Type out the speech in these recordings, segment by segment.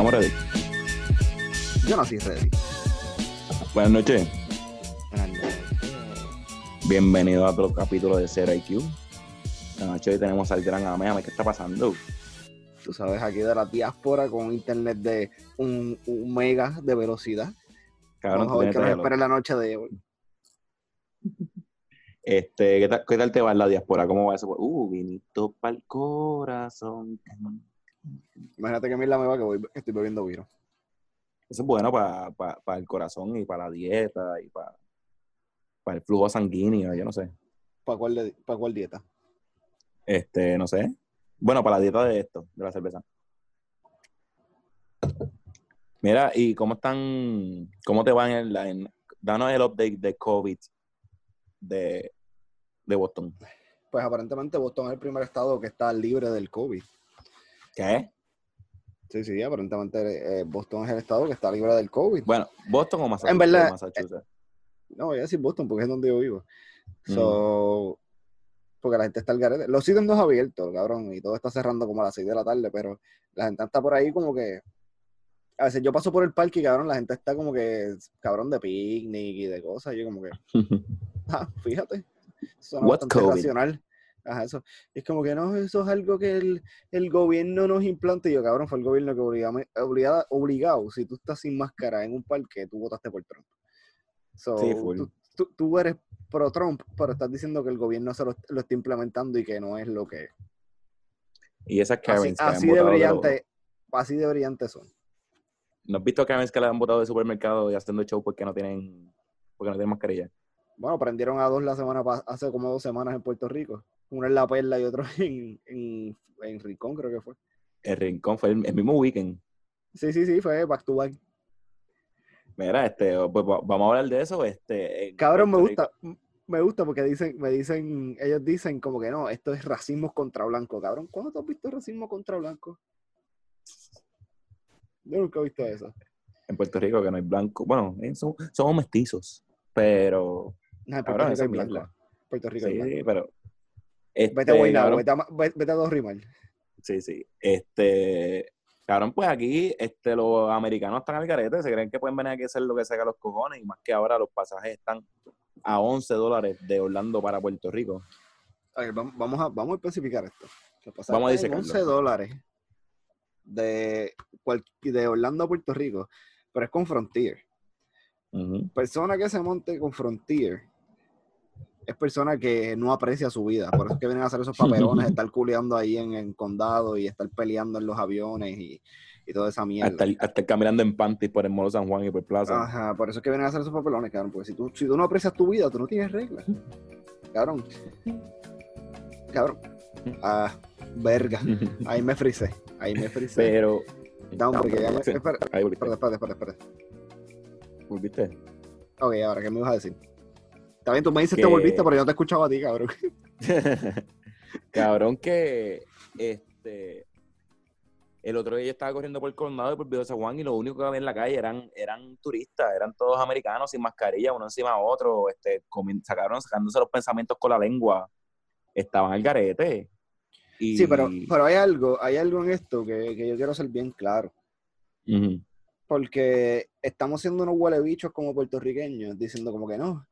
Estamos ready. Yo nací ready. Buenas noches. Buenas noches. Bienvenido a otro capítulo de Zero IQ. Esta noche hoy tenemos al gran Amea. ¿Qué está pasando? Tú sabes, aquí de la diáspora con internet de un, un mega de velocidad. Cabrón, Vamos a ver qué nos espera en la noche de hoy. Este, ¿qué tal, ¿Qué tal te va en la diáspora? ¿Cómo va eso? Uh, vinito pa'l corazón. Imagínate que mierda me va que voy, que estoy bebiendo vino. Eso es bueno para el corazón y para la dieta y para el flujo sanguíneo, yo no sé. ¿Para cuál, de- pa' cuál dieta? Este, no sé. Bueno, para la dieta de esto, de la cerveza. Mira, ¿y cómo están, cómo te van en la, en- danos el update de COVID de, de Boston. Pues aparentemente Boston es el primer estado que está libre del COVID. ¿Qué? Sí, sí, aparentemente eh, Boston es el estado que está libre del COVID. Bueno, ¿Boston o Massachusetts? En verdad, Massachusetts. No, voy a decir Boston porque es donde yo vivo. So, porque la gente está al garete. Los sitios no es abierto, cabrón, y todo está cerrando como a las 6 de la tarde, pero la gente está por ahí como que. A veces yo paso por el parque y cabrón, la gente está como que, cabrón, de picnic y de cosas. Y yo como que, ah, fíjate. Suena What bastante COVID? racional. Ajá, eso. Es como que no, eso es algo que el, el gobierno nos implanta. Y yo, cabrón, fue el gobierno que obligame- obligada, obligado. Si tú estás sin máscara en un parque, tú votaste por Trump. So, Sí, tú, tú- tú eres pro Trump, pero estás diciendo que el gobierno se lo, lo está implementando y que no es lo que. y esas Así, Karens que así han de brillante, así de brillantes son. ¿No has visto Karens que le han botado de supermercado y haciendo show porque no tienen, porque no tienen mascarilla? Bueno, prendieron a dos la semana hace como dos semanas en Puerto Rico. Uno en La Perla y otro en, en, en Rincón, creo que fue. El rincón fue el, el mismo weekend. Sí, sí, sí, fue back to back. Mira, este, pues va- vamos a hablar de eso. Este, Cabrón, me gusta. Me gusta porque dicen, me dicen, ellos dicen como que no, esto es racismo contra blanco, cabrón. ¿Cuándo tú has visto racismo contra blanco? Yo nunca he visto eso. en Puerto Rico que no hay blanco. Bueno, eh, somos, somos mestizos, pero No, en Puerto Cabrón, Rico hay blanco. Puerto Rico hay sí, blanco. pero Vete a este, Guaynabo, vete a, Ma- ve- vete a dos rimal. Sí, sí. Este, cabrón, pues aquí este, los americanos están al garete, se creen que pueden venir aquí a hacer lo que sea a los cojones, y más que ahora los pasajes están a 11 dólares de Orlando para Puerto Rico. A ver, vam- vamos a, vamos a especificar esto. Vamos a disecarlo. 11 dólares de, cual- de Orlando a Puerto Rico, pero es con Frontier. Ujú. persona que se monte con Frontier es persona que no aprecia su vida. Por eso es que vienen a hacer esos papelones, estar culeando ahí en el condado y estar peleando en los aviones y, y toda esa mierda. Hasta, hasta caminando en panties por el Molo San Juan y por Plaza. Ajá, por eso es que vienen a hacer esos papelones, cabrón. Porque si tú, si tú no aprecias tu vida, tú no tienes reglas. Cabrón. Cabrón. Ah, verga. Ahí me frisé. Ahí me frisé. Pero, Down, porque ya me- espera, espera, espera, espera. volviste. Ok, ahora, ¿qué me ibas a decir? Está bien, tú me dices Que- te volviste, pero yo no te escuchaba a ti, cabrón. Cabrón que este el otro día yo estaba corriendo por el condado y por Viejo San Juan y lo único que había en la calle eran, eran turistas, eran todos americanos sin mascarilla, uno encima de otro, este, sacaron, sacándose los pensamientos con la lengua. Estaban al garete. Y, Sí, pero, pero hay algo, hay algo en esto que, que yo quiero ser bien claro. Porque estamos siendo unos huele bichos como puertorriqueños, diciendo como que no.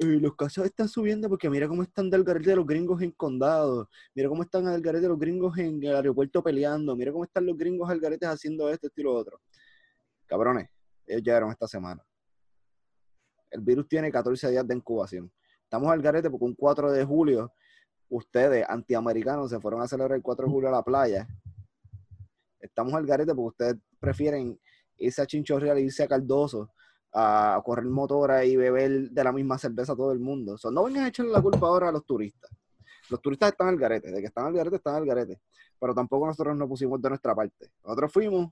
Los casos están subiendo porque mira cómo están del garete de los gringos en condado, mira cómo están al garete de los gringos en el aeropuerto peleando, mira cómo están los gringos al garete haciendo esto, esto y lo otro. Cabrones, ellos llegaron esta semana. El virus tiene 14 días de incubación. Estamos al garete porque un 4 de julio ustedes, antiamericanos, se fueron a celebrar el 4 de julio a la playa. Estamos al garete porque ustedes prefieren irse a Chinchorreal e irse a Cardoso a correr motora y beber de la misma cerveza a todo el mundo. So, no vengan a echarle la culpa ahora a los turistas. Los turistas están al garete, de que están al garete, están al garete. Pero tampoco nosotros nos pusimos de nuestra parte. Nosotros fuimos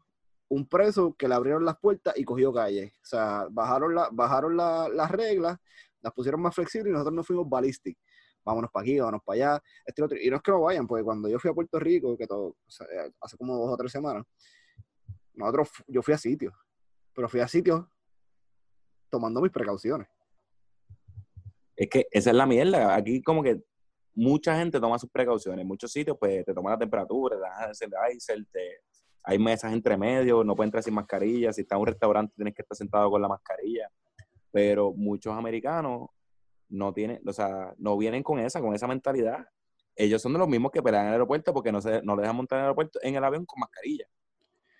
un preso que le abrieron las puertas y cogió calle. O sea, bajaron, la, bajaron la- las reglas, las pusieron más flexibles y nosotros nos fuimos ballistic. Vámonos para aquí, vámonos para allá. Este otro. y no es que no vayan, porque cuando yo fui a Puerto Rico, que todo, hace como dos o tres semanas, nosotros, yo fui a sitios, pero fui a sitios tomando mis precauciones. Es que esa es la mierda. Aquí como que mucha gente toma sus precauciones. En muchos sitios, pues, te toman la temperatura, te dan el te hay mesas entre medio, no pueden entrar sin mascarilla, si está en un restaurante tienes que estar sentado con la mascarilla, pero muchos americanos no tienen, o sea, no vienen con esa, con esa mentalidad. Ellos son de los mismos que pelean en el aeropuerto porque no se no le dejan montar en el aeropuerto en el avión con mascarilla.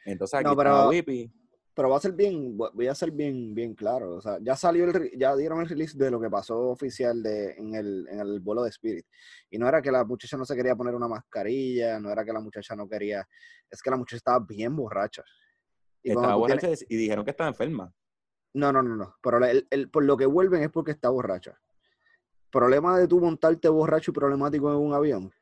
Entonces aquí No, pero- está Whippy. Pero va a ser bien, voy a ser bien, bien claro. O sea, ya salió el, ya dieron el release de lo que pasó oficial de, en, el, en el vuelo de Spirit. Y no era que la muchacha no se quería poner una mascarilla, no era que la muchacha no quería, es que la muchacha estaba bien borracha. Y Estaba tienes- borracha y dijeron que estaba enferma. No, no, no, no. Pero el- el- por lo que vuelven es porque está borracha. Problema de tú montarte borracho y problemático en un avión.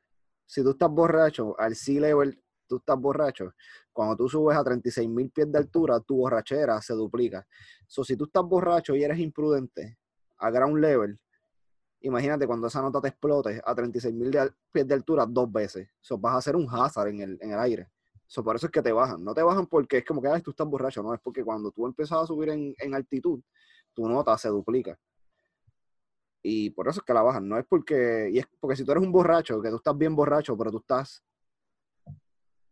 Si tú estás borracho, al sea level, tú estás borracho. Cuando tú subes a 36 mil pies de altura, tu borrachera se duplica. So, si tú estás borracho y eres imprudente a ground level, imagínate cuando esa nota te explote a 36 mil pies de altura dos veces. So, vas a hacer un hazard en el, en el aire. So, por eso es que te bajan. No te bajan porque es como que "Ay, tú estás borracho, no, es porque cuando tú empiezas a subir en, en altitud, tu nota se duplica. Y por eso es que la bajan. No es porque. Y es porque si tú eres un borracho, que tú estás bien borracho, pero tú estás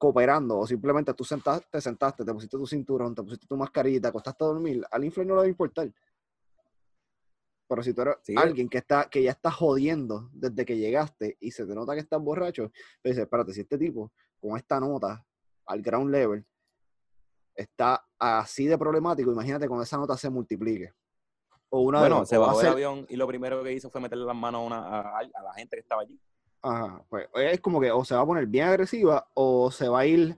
cooperando, o simplemente tú sentaste, te sentaste, te pusiste tu cinturón, te pusiste tu mascarilla, te acostaste a dormir, al influencer no le va a importar. Pero si tú eres Sí. alguien que está, que ya está jodiendo desde que llegaste y se te nota que estás borracho, te dices, espérate, si este tipo con esta nota al ground level está así de problemático, imagínate cuando esa nota se multiplique. O una Bueno, se bajó el ser- avión y lo primero que hizo fue meterle las manos a, una- a- a la gente que estaba allí. Ajá, pues es como que o se va a poner bien agresiva o se va a ir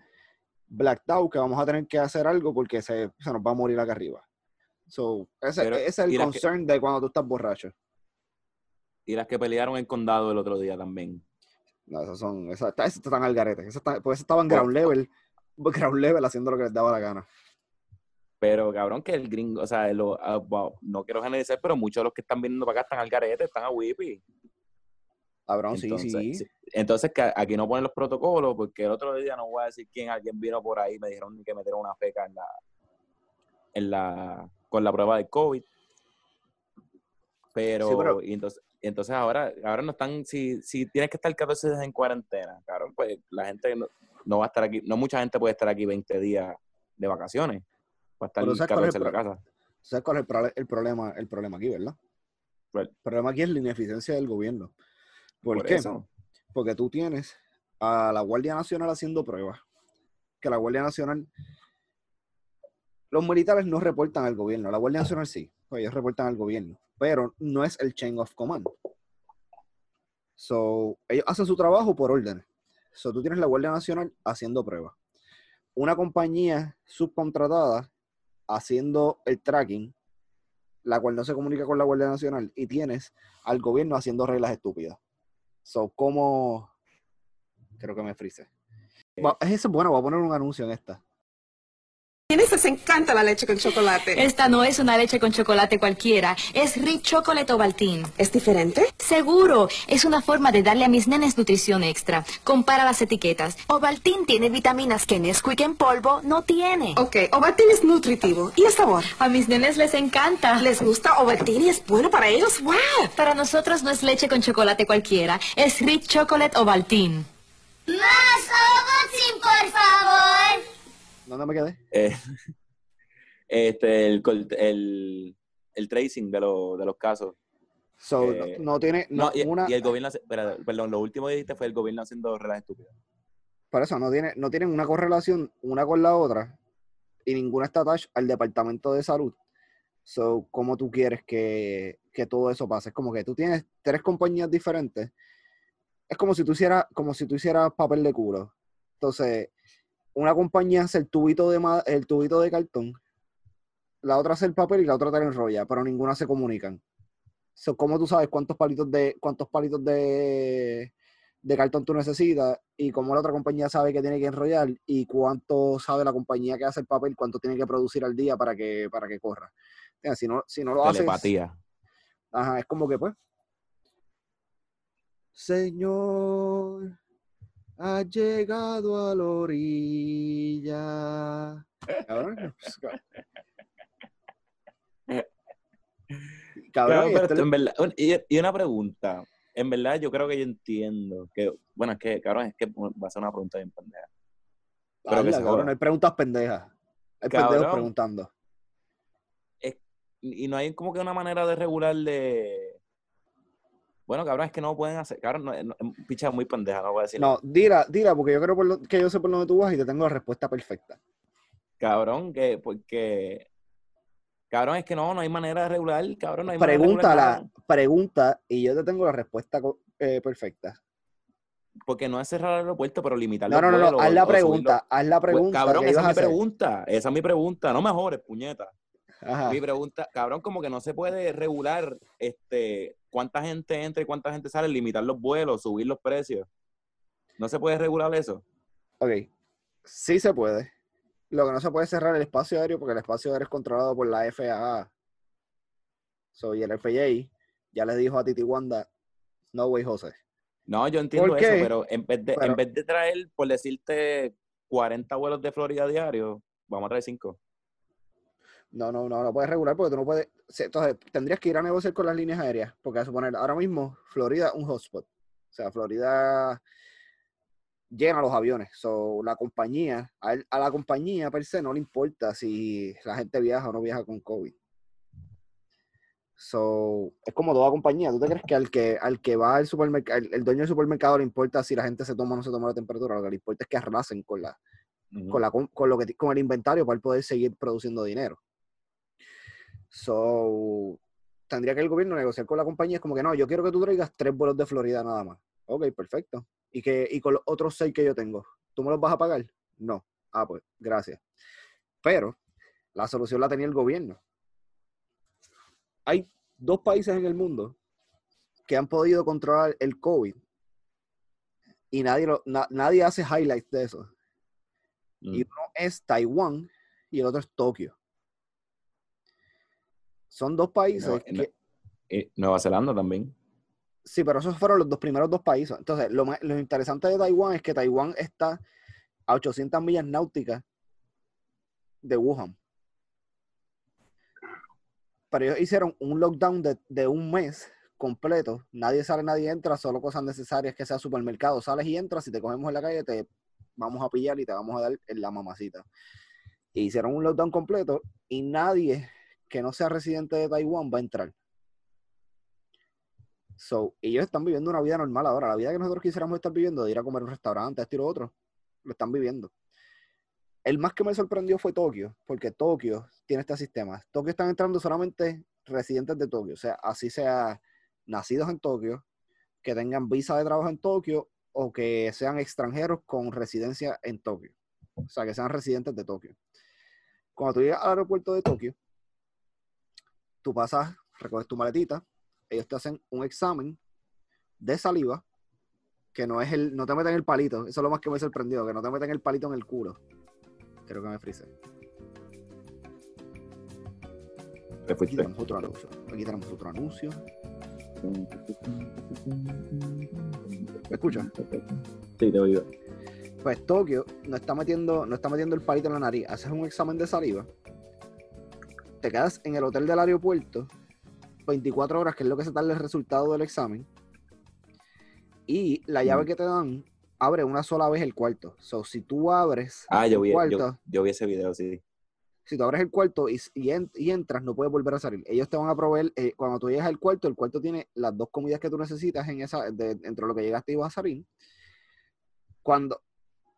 blacked out, que vamos a tener que hacer algo porque se, se nos va a morir acá arriba. So, ese, Pero, ese es el que- concern de cuando tú estás borracho. Y las que pelearon en condado el otro día también. No, esas son, esas, esas están al garete. Esas están- porque esas estaban ground level, ground level haciendo lo que les daba la gana. Pero cabrón, que el gringo, o sea, lo- ah, wow, no quiero generalizar, pero muchos de los que están viniendo para acá están al garete, están a Whippy. Cabrón, Entonces, sí. sí. Entonces, que aquí no ponen los protocolos, porque el otro día no voy a decir quién, alguien vino por ahí, me dijeron que metieron una feca en la, en la, con la prueba de COVID. Pero, Sí, pero- y entonces, ahora, ahora no están, si, si tienes que estar 14 días en cuarentena, claro, pues la gente no, no va a estar aquí, no mucha gente puede estar aquí 20 días de vacaciones. Va a estar Pero ¿sabes cuál es 14 en la casa. ¿Sabes cuál es el, problema, el problema aquí, verdad? El problema aquí es la ineficiencia del gobierno. ¿Por, Por qué? eso. Porque tú tienes a la Guardia Nacional haciendo pruebas. Que la Guardia Nacional. Los militares no reportan al gobierno. La Guardia Nacional sí. pues ellos reportan al gobierno. Pero no es el chain of command. So, ellos hacen su trabajo por órdenes. So, tú tienes la Guardia Nacional haciendo pruebas. Una compañía subcontratada haciendo el tracking, la cual no se comunica con la Guardia Nacional, y tienes al gobierno haciendo reglas estúpidas. So, como. Creo que me frise. Va- Es eso, bueno, voy a poner un anuncio en esta. Tienes les encanta la leche con chocolate. Esta no es una leche con chocolate cualquiera, es Rich Chocolate Ovaltine. ¿Es diferente? Seguro, es una forma de darle a mis nenes nutrición extra. Compara las etiquetas. Ovaltine tiene vitaminas que Nesquik en polvo no tiene. Ok, Ovaltine es nutritivo. ¿Y el sabor? A mis nenes les encanta. ¿Les gusta Ovaltine y es bueno para ellos? ¡Wow! Para nosotros no es leche con chocolate cualquiera, es Rich Chocolate Ovaltine. Más Ovaltine, por favor. ¿Dónde me quedé? Eh, este, el, el, el tracing de, lo- de los casos. So, Eh, no, no tiene. No, No, y, una, y el gobierno, hace- perdón, lo último que dijiste fue el gobierno haciendo reglas estúpidas. Por eso no, tiene, no tienen una correlación una con la otra y ninguna está attached al departamento de salud. So, ¿cómo tú quieres que, que todo eso pase? Es como que tú tienes tres compañías diferentes. Es como si tú hicieras, como si tú hicieras papel de culo. Entonces, una compañía hace el tubito de el tubito de cartón, la otra hace el papel y la otra te lo enrolla, pero ninguna se comunican. So, ¿Cómo tú sabes cuántos palitos de, cuántos palitos de, de cartón tú necesitas y cómo la otra compañía sabe que tiene que enrollar y cuánto sabe la compañía que hace el papel, cuánto tiene que producir al día para que, para que corra. Si no, si no lo haces, Telepatía. ajá, es como que pues. Señor, ha llegado a la orilla. Cabrón, pues, cabrón. Pero esto, en verdad, y, una pregunta. En verdad, yo creo que yo entiendo que, bueno, es que, cabrón, es que va a ser una pregunta bien pendeja. Pero que cabrón, joda. hay preguntas pendejas. Hay Cabrón. pendejos preguntando. Y no hay como que una manera de regular de. Bueno, cabrón, es que no pueden hacer. Cabrón, no, no, picha muy pendeja, no voy a decir. No, dila, dila, porque yo creo por lo- que yo sé por dónde tú vas y te tengo la respuesta perfecta. Cabrón, que porque. Cabrón, es que no, no hay manera de regular, cabrón, no hay manera de regular pregunta y yo te tengo la respuesta eh, perfecta. Porque no es cerrar el aeropuerto, pero limitar No, no, no, no, haz la pregunta, haz la Pues, pregunta. cabrón, ¿qué esa es mi hacer? pregunta. Esa es mi pregunta. No mejores, puñeta. Ajá. Mi pregunta, cabrón, como que no se puede regular este cuánta gente entra y cuánta gente sale, limitar los vuelos, subir los precios. No se puede regular eso. Ok, sí se puede. Lo que no se puede es cerrar el espacio aéreo porque el espacio aéreo es controlado por la FAA. So, y el FAA ya le dijo a Titi Wanda, no way, José. No, yo entiendo ¿Por eso, pero en vez de, Pero- en vez de traer, por decirte, 40 vuelos de Florida diario, vamos a traer 5. No, no, no, no puedes regular porque tú no puedes. Entonces, tendrías que ir a negociar con las líneas aéreas, porque a suponer, ahora mismo, Florida, un hotspot. O sea, Florida llena los aviones. So, la compañía, a, él- a la compañía per se no le importa si la gente viaja o no viaja con COVID. So, es como toda compañía. ¿Tú te crees que al que, al que va al supermercado, el, el dueño del supermercado le importa si la gente se toma o no se toma la temperatura? Lo que le importa es que arrasen con la, con, la, con, lo que, con el inventario para él poder seguir produciendo dinero. So, tendría que el gobierno negociar con la compañía. Es como que no, yo quiero que tú traigas tres vuelos de Florida nada más. Ok, perfecto. ¿Y, que, y con los otros seis que yo tengo, ¿tú me los vas a pagar? No. Ah, pues, gracias. Pero la solución la tenía el gobierno. Hay dos países en el mundo que han podido controlar el COVID y nadie, lo- na- nadie hace highlights de eso y uno es Taiwán y el otro es Tokio. Son dos países No, que... no. Y Nueva Zelanda también. Sí, pero esos fueron los dos primeros dos países. Entonces, lo, más- lo interesante de Taiwán es que Taiwán está a 800 millas náuticas de Wuhan. Pero ellos hicieron un lockdown de, de un mes completo. Nadie sale, nadie entra, solo cosas necesarias que sea supermercado. Sales y entras, si te cogemos en la calle, te vamos a pillar y te vamos a dar en la mamacita. Y hicieron un lockdown completo y nadie que no sea residente de Taiwán va a entrar. So, ellos están viviendo una vida normal ahora. La vida que nosotros quisiéramos estar viviendo, de ir a comer un restaurante, esto y lo otro, lo están viviendo. El más que me sorprendió fue Tokio, porque Tokio tiene este sistema. Tokio están entrando solamente residentes de Tokio, o sea, así sea nacidos en Tokio, que tengan visa de trabajo en Tokio o que sean extranjeros con residencia en Tokio. O sea, que sean residentes de Tokio. Cuando tú llegas al aeropuerto de Tokio, tú pasas, recoges tu maletita, ellos te hacen un examen de saliva, que no es el, no te meten el palito, eso es lo más que me sorprendió, que no te meten el palito en el culo. Creo que me frisé. Aquí tenemos otro anuncio. Aquí tenemos otro anuncio. ¿Me escuchas? Sí, te oigo. Pues Tokio no está metiendo, no está metiendo el palito en la nariz. Haces un examen de saliva. Te quedas en el hotel del aeropuerto 24 horas, que es lo que se tarda el resultado del examen. Y la llave Mm. que te dan abre una sola vez el cuarto. So, si tú abres Ah, yo el vi, cuarto, yo, yo vi ese video, sí. si tú abres el cuarto y, y en- y entras, no puedes volver a salir. Ellos te van a proveer, eh, cuando tú llegas al cuarto, el cuarto tiene las dos comidas que tú necesitas en esa, de, dentro de lo que llegaste y vas a salir. Cuando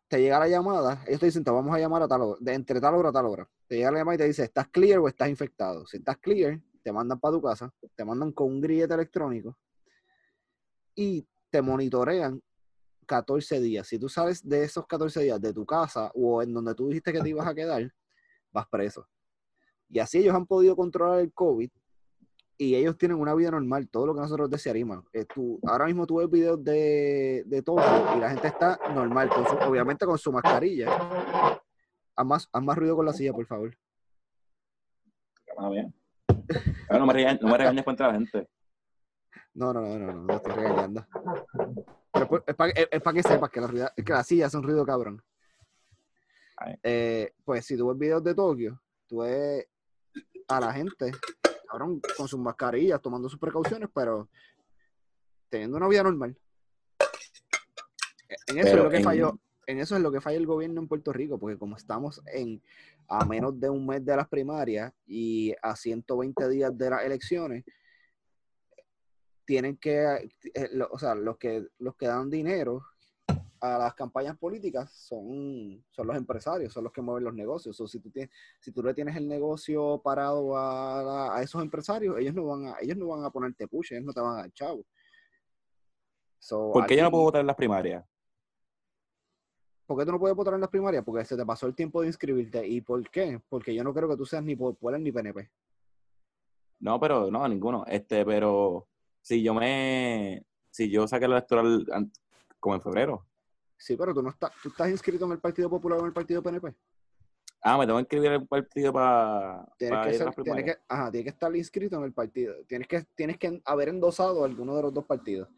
te llega la llamada, ellos te dicen, te vamos a llamar a tal hora, de entre tal hora a tal hora. Te llega la llamada y te dice, ¿estás clear o estás infectado? Si estás clear, te mandan para tu casa, te mandan con un grillete electrónico y te monitorean 14 días. Si tú sales de esos 14 días de tu casa o en donde tú dijiste que te ibas a quedar, vas preso. Y así ellos han podido controlar el COVID y ellos tienen una vida normal, todo lo que nosotros desearíamos. Eh, tú- ahora mismo tú ves videos de, de todo y la gente está normal, obviamente con su mascarilla. Haz más, haz más ruido con la silla, por favor. Bien. No, me regañes, no me regañes contra la gente. No, no, no, no, no, no estoy regañando. Pero pues, es para que sepas que la, ruida- que la silla hace un ruido cabrón. Eh, pues si tú ves videos de Tokio, tú ves a la gente, cabrón, con sus mascarillas, tomando sus precauciones, pero teniendo una vida normal. En eso Pero es lo que en- falló. En eso es lo que falla el gobierno en Puerto Rico, porque como estamos en a menos de un mes de las primarias y a 120 días de las elecciones, tienen que, eh, lo- o sea, los que, los que dan dinero a las campañas políticas son, son los empresarios, son los que mueven los negocios. O si tú tienes, si tú le tienes el negocio parado a, a esos empresarios, ellos no van a, ellos no van a ponerte push, ellos no te van a dar chavo. So, ¿Por qué yo no puedo votar en las primarias? ¿Por qué tú no puedes votar en las primarias? Porque se te pasó el tiempo de inscribirte. ¿Y por qué? Porque yo no creo que tú seas ni popular ni PNP. No, pero no, ninguno. Este, pero si yo me, si yo saqué el electoral como en febrero. Sí, pero tú no estás, tú estás inscrito en el Partido Popular o en el Partido PNP. Ah, me tengo que inscribir en el partido para Tienes que, ser- tienes que, ajá, tienes que estar inscrito en el partido. Tienes que, tienes que haber endosado alguno de los dos partidos.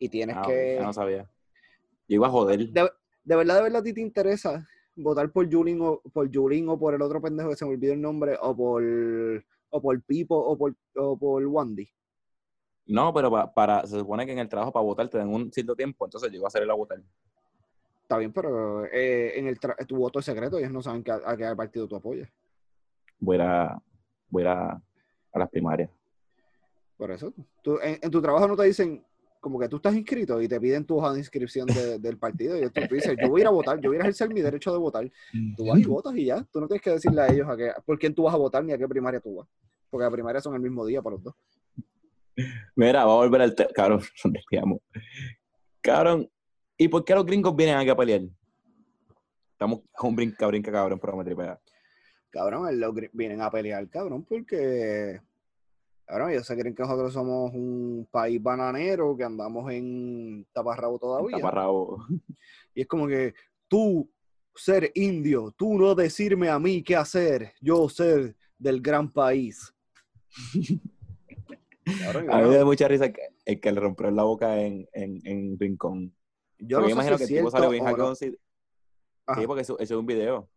Y tienes Ah, que. no sabía. Yo iba a joder. De, de verdad, de verdad, a ti te interesa votar por Julín o por Julín o por el otro pendejo que se me olvidó el nombre, o por o por Pipo o por, o por Wandy. No, pero pa- para, se supone que en el trabajo para votar te dan un cierto tiempo, entonces yo iba a salir a votar. Está bien, pero eh, en el tra- tu voto es secreto, ellos no saben que, a qué partido tú apoyas. Voy a a, voy a, a, a las primarias. Por eso, tú, en, en tu trabajo no te dicen como que tú estás inscrito y te piden tu hoja de inscripción de- del partido y tú, tú dices, yo voy a ir a votar, yo voy a a ejercer mi derecho de votar. Tú vas y votas y ya, tú no tienes que decirle a ellos a qué, por quién tú vas a votar ni a qué primaria tú vas. Porque las primarias son el mismo día para los dos. Mira, va a volver al tema. Cabrón, nos desviamos. Cabrón, ¿y por qué los gringos vienen aquí a pelear? Estamos con brinca, brinca, cabrón, pero me tripea. Cabrón, los vienen a pelear, cabrón, porque, cabrón, ellos se creen que nosotros somos un país bananero, que andamos en taparrabo todavía. Taparrabo. Y es como que tú ser indio, tú no decirme a mí qué hacer, yo ser del gran país. A mí me da mucha risa que, el que le rompió la boca en, en, en Rincón. yo Porque no sé imagino si es que el tipo salió bien no. Sí, porque eso eso es un video.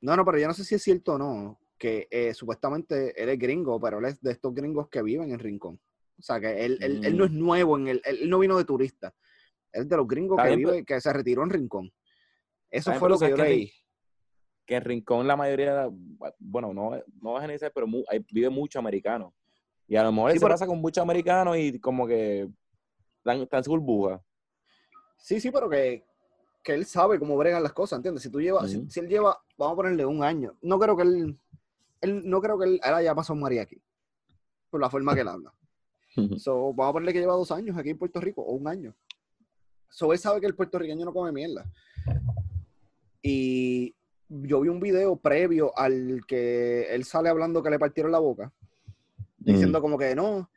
No, no, pero yo no sé si es cierto o no, que eh, supuestamente él es gringo, pero él es de estos gringos que viven en Rincón. O sea, que él, él, él no Mm. es nuevo, en el, él, no vino de turista. Él es de los gringos que vive, que se retiró en Rincón. Eso fue lo que sabes yo que leí. Que en Rincón la mayoría, bueno, no, no vas a generalizar, pero mu- vive mucho americano. Y a lo mejor Sí, él se pasa con muchos americanos y como que están, su burbuja. Sí, sí, pero que, que él sabe cómo bregan las cosas, ¿entiendes? Si tú llevas, si- si, él lleva, vamos a ponerle un año, no creo que él, él no creo que él, él haya pasado un mariachi, por la forma que él habla. So, vamos a ponerle que lleva dos años aquí en Puerto Rico, o un año. So, él sabe que el puertorriqueño no come mierda. Y yo vi un video previo al que él sale hablando que le partieron la boca, diciendo como que no,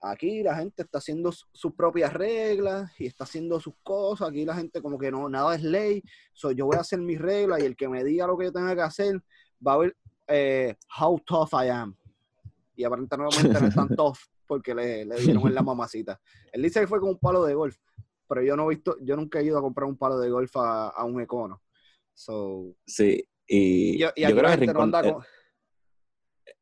aquí la gente está haciendo su- sus propias reglas y está haciendo sus cosas, aquí la gente como que no, nada es ley, so, yo voy a hacer mis reglas y el que me diga lo que yo tenga que hacer va a ver eh, how tough I am. Y aparentemente no es tan tough porque le, le dieron en la mamacita. Él dice que fue con un palo de golf, pero yo no he visto, yo nunca he ido a comprar un palo de golf a, a un econo. So, Sí, y, y, yo- y yo creo que gente no Rincón, anda con-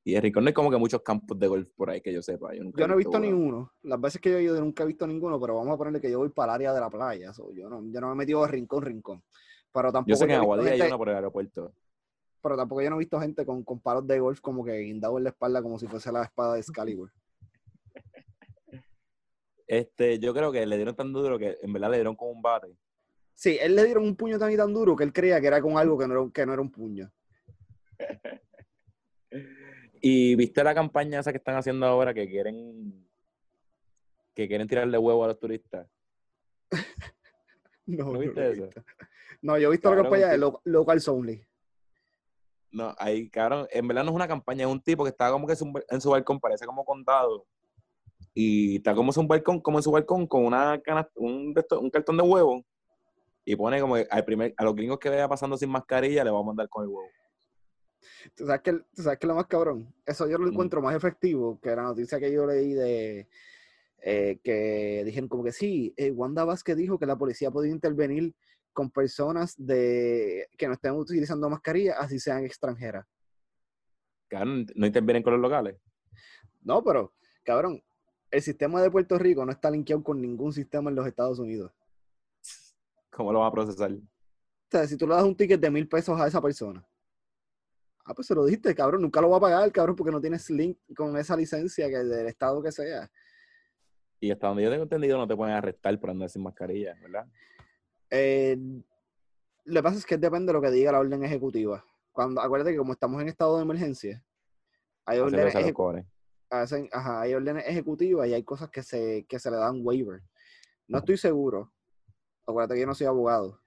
y en Rincón no hay como que muchos campos de golf por ahí que yo sepa. Yo, nunca Yo no he visto uno. ni uno. Las veces que yo he ido, nunca he visto ninguno, pero vamos a ponerle que yo voy para el área de la playa. so, yo, no, yo no me he metido de rincón, rincón. Pero tampoco, Yo sé que en Aguadilla hay uno por el aeropuerto. Pero tampoco yo no he visto gente con, con palos de golf como que guindado en la espalda como si fuese la espada de Excalibur. Este, yo creo que le dieron tan duro que en verdad le dieron con un bate. Sí, él le dieron un puño tan y tan duro que él creía que era con algo que no era, que no era un puño. Y viste la campaña esa que están haciendo ahora que quieren que quieren tirarle huevo a los turistas. No, ¿No no viste he eso? No, yo he visto la campaña de un lo- Locals Only. No, ahí, cabrón, en verdad no es una campaña, es un tipo que está como que en su, balcón, parece como condado. Y está como en su balcón, como en su balcón, con una cana- un, un cartón de huevo. Y pone como que al primer, a los gringos que vea pasando sin mascarilla, le va a mandar con el huevo. ¿Tú sabes, que, ¿Tú sabes que lo más cabrón? Eso yo lo Mm. encuentro más efectivo que la noticia que yo leí de eh, que dijeron como que sí, eh, Wanda Vázquez dijo que la policía podía intervenir con personas de que no estén utilizando mascarilla, así sean extranjeras. Cabrón, no intervienen con los locales. No, pero, cabrón, el sistema de Puerto Rico no está linkeado con ningún sistema en los Estados Unidos. ¿Cómo lo van a procesar? dijiste si tú le das un ticket de mil pesos a esa persona? Ah, pues se lo dijiste, cabrón. Nunca lo va a pagar, cabrón, porque no tienes link con esa licencia que del estado que sea. Y hasta donde yo tengo entendido, no te pueden arrestar por andar sin mascarilla, ¿verdad? Eh, lo que pasa es que depende de lo que diga la orden ejecutiva. Cuando, acuérdate que como estamos en estado de emergencia, hay órdenes, ejecu- hacen- ajá, hay órdenes ejecutivas y hay cosas que se, que se le dan waiver. No estoy seguro. Acuérdate que yo no soy abogado.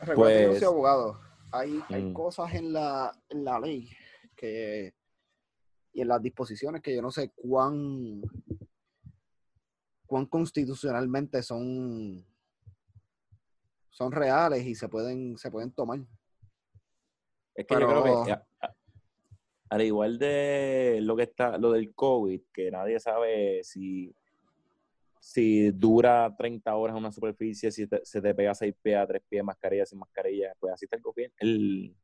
Recuerda que yo no soy Pues- abogado. Hay, hay Mm. cosas en la, en la ley que, y en las disposiciones que yo no sé cuán, cuán constitucionalmente son, son reales y se pueden, se pueden tomar. Es que yo creo Pero- que al igual de lo que está, lo del COVID, que nadie sabe si, si dura 30 horas en una superficie, si te- se te pega 6 pies a 3 pies, mascarilla sin mascarilla, pues así está el gobierno. El,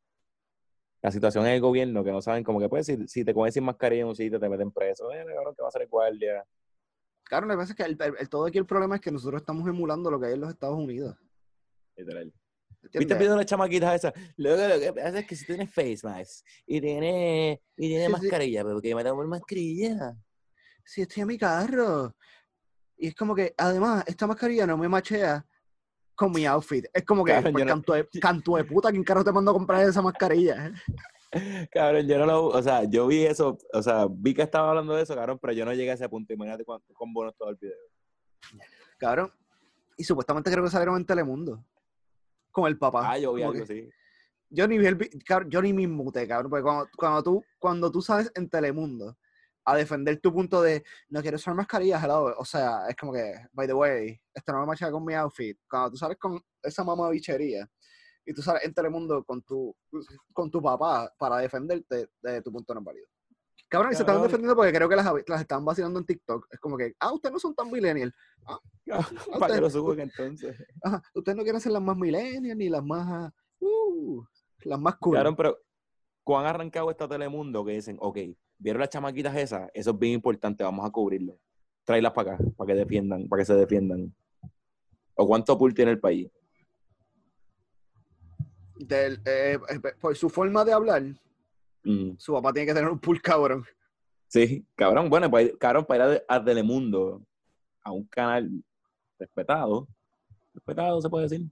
la situación en el gobierno, que no saben como que pues si, si te cogen sin mascarilla en un sitio te meten preso, eh, cabrón, que va a ser el guardia. Claro, lo que pasa es que el todo aquí el problema es que nosotros estamos emulando lo que hay en los Estados Unidos. Literal. ¿entiendes? ¿Viste el video de las chamaquitas esas? Luego lo que pasa es que si tienes face mask y tienes, y tienes Sí, sí. mascarilla, pero que me por mascarilla. Sí, estoy en mi carro. Y es como que, además, esta mascarilla no me machea con mi outfit. Es como que, Cabrón, yo no- canto, de, canto de puta, ¿quién carajo te mandó a comprar esa mascarilla? Cabrón, yo no lo, o sea, yo vi eso, o sea, vi que estaba hablando de eso, cabrón, pero yo no llegué a ese punto. Imagínate cuán, cuán bueno todo el video. Cabrón. Y supuestamente creo que salieron en Telemundo. Con el papá. Ah, yo vi algo que- así. Yo ni vi el yo ni me inmuté, cabrón. Porque cuando, cuando tú, cuando tú sales en Telemundo a defender tu punto de no quiero usar mascarillas, hello", o sea, es como que, by the way, esto no me macha con mi outfit. Cuando tú sales con esa mamabichería y tú sales en Telemundo con tu, con tu papá para defenderte, de tu punto no es válido. Cabrón, y se estaban defendiendo porque creo que las, las están vacilando en TikTok. Es como que, ah, ustedes no son tan millennial. Para que lo suban entonces. Ajá, ustedes no quieren ser las más millennial ni las más, uh, las más cool. Cabrón, pero cuán arrancado está Telemundo que dicen, ok, ¿vieron las chamaquitas esas? Eso es bien importante, vamos a cubrirlo. Tráelas para acá, para que defiendan, para que se defiendan. ¿O cuánto pool tiene el país? Del- eh, eh, por su forma de hablar, Mm, su papá tiene que tener un pool cabrón. Sí, cabrón, bueno, para ir, cabrón, para ir a, a Telemundo, a un canal respetado, respetado se puede decir,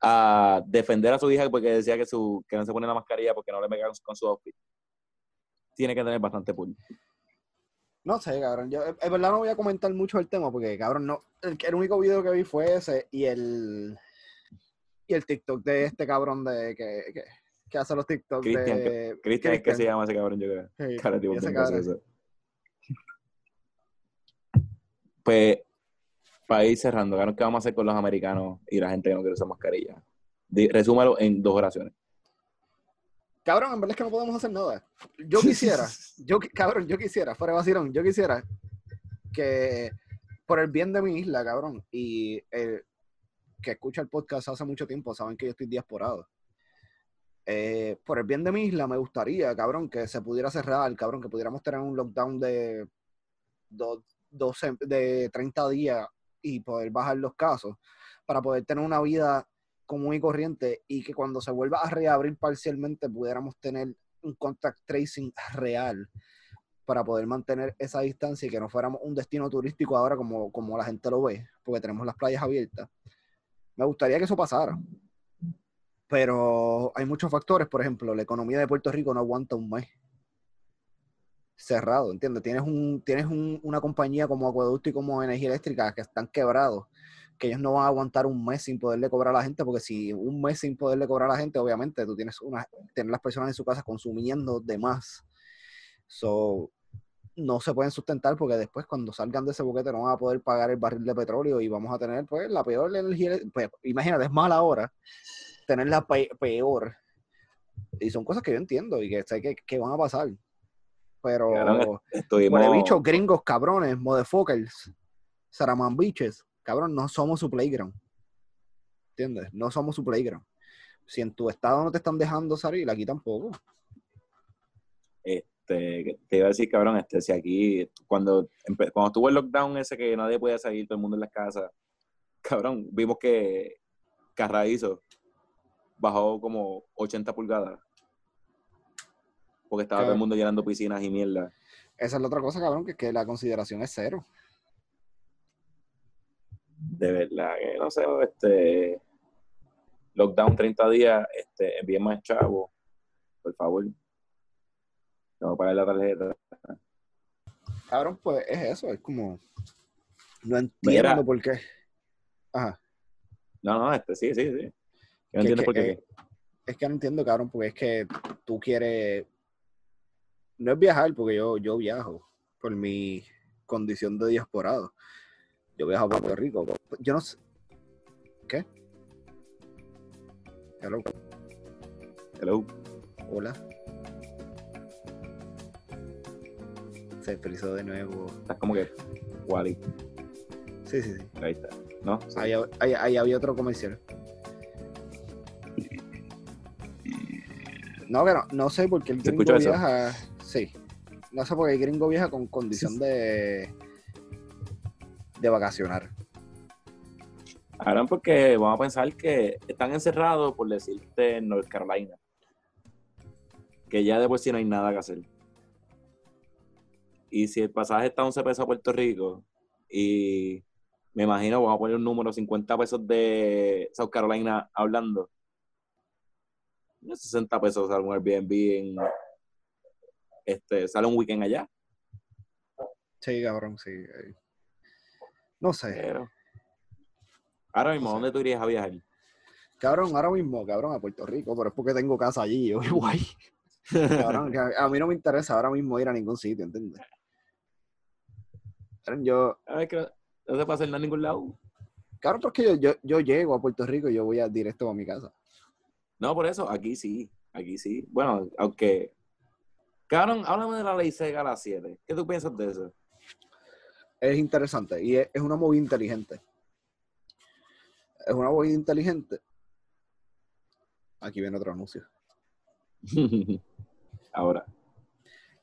a defender a su hija porque decía que su que no se pone la mascarilla porque no le pega con, con su outfit. Tiene que tener bastante pool. No sé, cabrón. Yo, en verdad no voy a comentar mucho el tema porque, cabrón, no. El, el único video que vi fue ese y el. Y el TikTok de este cabrón de que, que, que hace los TikTok Cristian, de. Cristian es que se llama ese cabrón, yo creo. Sí, Cara, tipo, ese cabrón. gracioso. Pues, para ir cerrando, ¿qué vamos a hacer con los americanos y la gente que no quiere usar mascarilla? Resúmalo en dos oraciones. Cabrón, en verdad es que no podemos hacer nada. Yo quisiera, yo, cabrón, yo quisiera, fuera de vacilón, yo quisiera que por el bien de mi isla, cabrón, y el que escucha el podcast hace mucho tiempo, saben que yo estoy diasporado. Eh, por el bien de mi isla, me gustaría, cabrón, que se pudiera cerrar, cabrón, que pudiéramos tener un lockdown de, do- 12 de 30 días y poder bajar los casos para poder tener una vida común y corriente y que cuando se vuelva a reabrir parcialmente pudiéramos tener un contact tracing real para poder mantener esa distancia y que no fuéramos un destino turístico ahora como, como la gente lo ve, porque tenemos las playas abiertas. Me gustaría que eso pasara. Pero hay muchos factores, por ejemplo, la economía de Puerto Rico no aguanta un mes cerrado, ¿entiendes? Tienes, un, tienes un- una compañía como Acueducto y como Energía Eléctrica que están quebrados que ellos no van a aguantar un mes sin poderle cobrar a la gente, porque si un mes sin poderle cobrar a la gente, obviamente tú tienes una, tener las personas en su casa consumiendo de más. So, no se pueden sustentar porque después cuando salgan de ese boquete no van a poder pagar el barril de petróleo y vamos a tener pues la peor energía. Pues, imagínate, es mala hora tener la pe- peor. Y son cosas que yo entiendo y que sé que, que van a pasar. Pero, Cabrón, Estuvimos... bichos, gringos, cabrones, motherfuckers, Saraman bitches, cabrón, no somos su playground. ¿Entiendes? No somos su playground. Si en tu estado no te están dejando salir, aquí tampoco. Este, te iba a decir, cabrón, este, si aquí, cuando, cuando estuvo el lockdown ese que nadie podía salir, todo el mundo en las casas, cabrón, vimos que Carraízo bajó como 80 pulgadas. Porque estaba todo el mundo llenando piscinas y mierda. Esa es la otra cosa, cabrón, que, que la consideración es cero. De verdad que no sé, este lockdown 30 días, este, envíen más chavo, por favor. No pagar la tarjeta. Cabrón, pues es eso, es como. No entiendo Mira. por qué. Ajá. No, no, este, sí, sí, sí. Yo Que- no entiendo que, por qué. eh, es que no entiendo, cabrón, porque es que tú quieres. No es viajar, porque yo, yo viajo por mi condición de diasporado. Yo viajo a Puerto Rico. Yo no sé. ¿Qué? Hello. Hello. Hola. Se frizó de nuevo. Estás como que Wally. Sí, sí, sí. Ahí está. ¿No? Sí. Ahí, ahí- ahí había otro comercial. No, que no, sé por qué el ¿Se gringo eso? viaja. Sí. No sé por qué el gringo viaja con condición de. de vacacionar. Ahora porque vamos a pensar que están encerrados, por decirte, en North Carolina. Que ya de por sí no hay nada que hacer. Y si el pasaje está a 11 pesos a Puerto Rico, y me imagino, vamos a poner un número, 50 pesos de South Carolina hablando. Unos 60 pesos sale un Airbnb en... Este, sale un weekend allá. Sí, cabrón, sí. No sé. Pero... Ahora mismo, No sé. ¿dónde tú irías a viajar? Cabrón, ahora mismo, cabrón, a Puerto Rico, pero es porque tengo casa allí, yo ahí. Cabrón, que a, a mí no me interesa ahora mismo ir a ningún sitio, ¿entiendes? Cabrón, Yo, A ver, que no, no se pasa en ningún lado. cabrón, porque yo, yo, yo llego a Puerto Rico y yo voy a directo a mi casa. No, por eso, aquí sí, aquí sí. Bueno, aunque. Cabrón, háblame de la ley seca a las 7. ¿Qué tú piensas de eso? Es interesante y es, es una movida inteligente. Es una movida inteligente. Aquí viene otro anuncio. Ahora,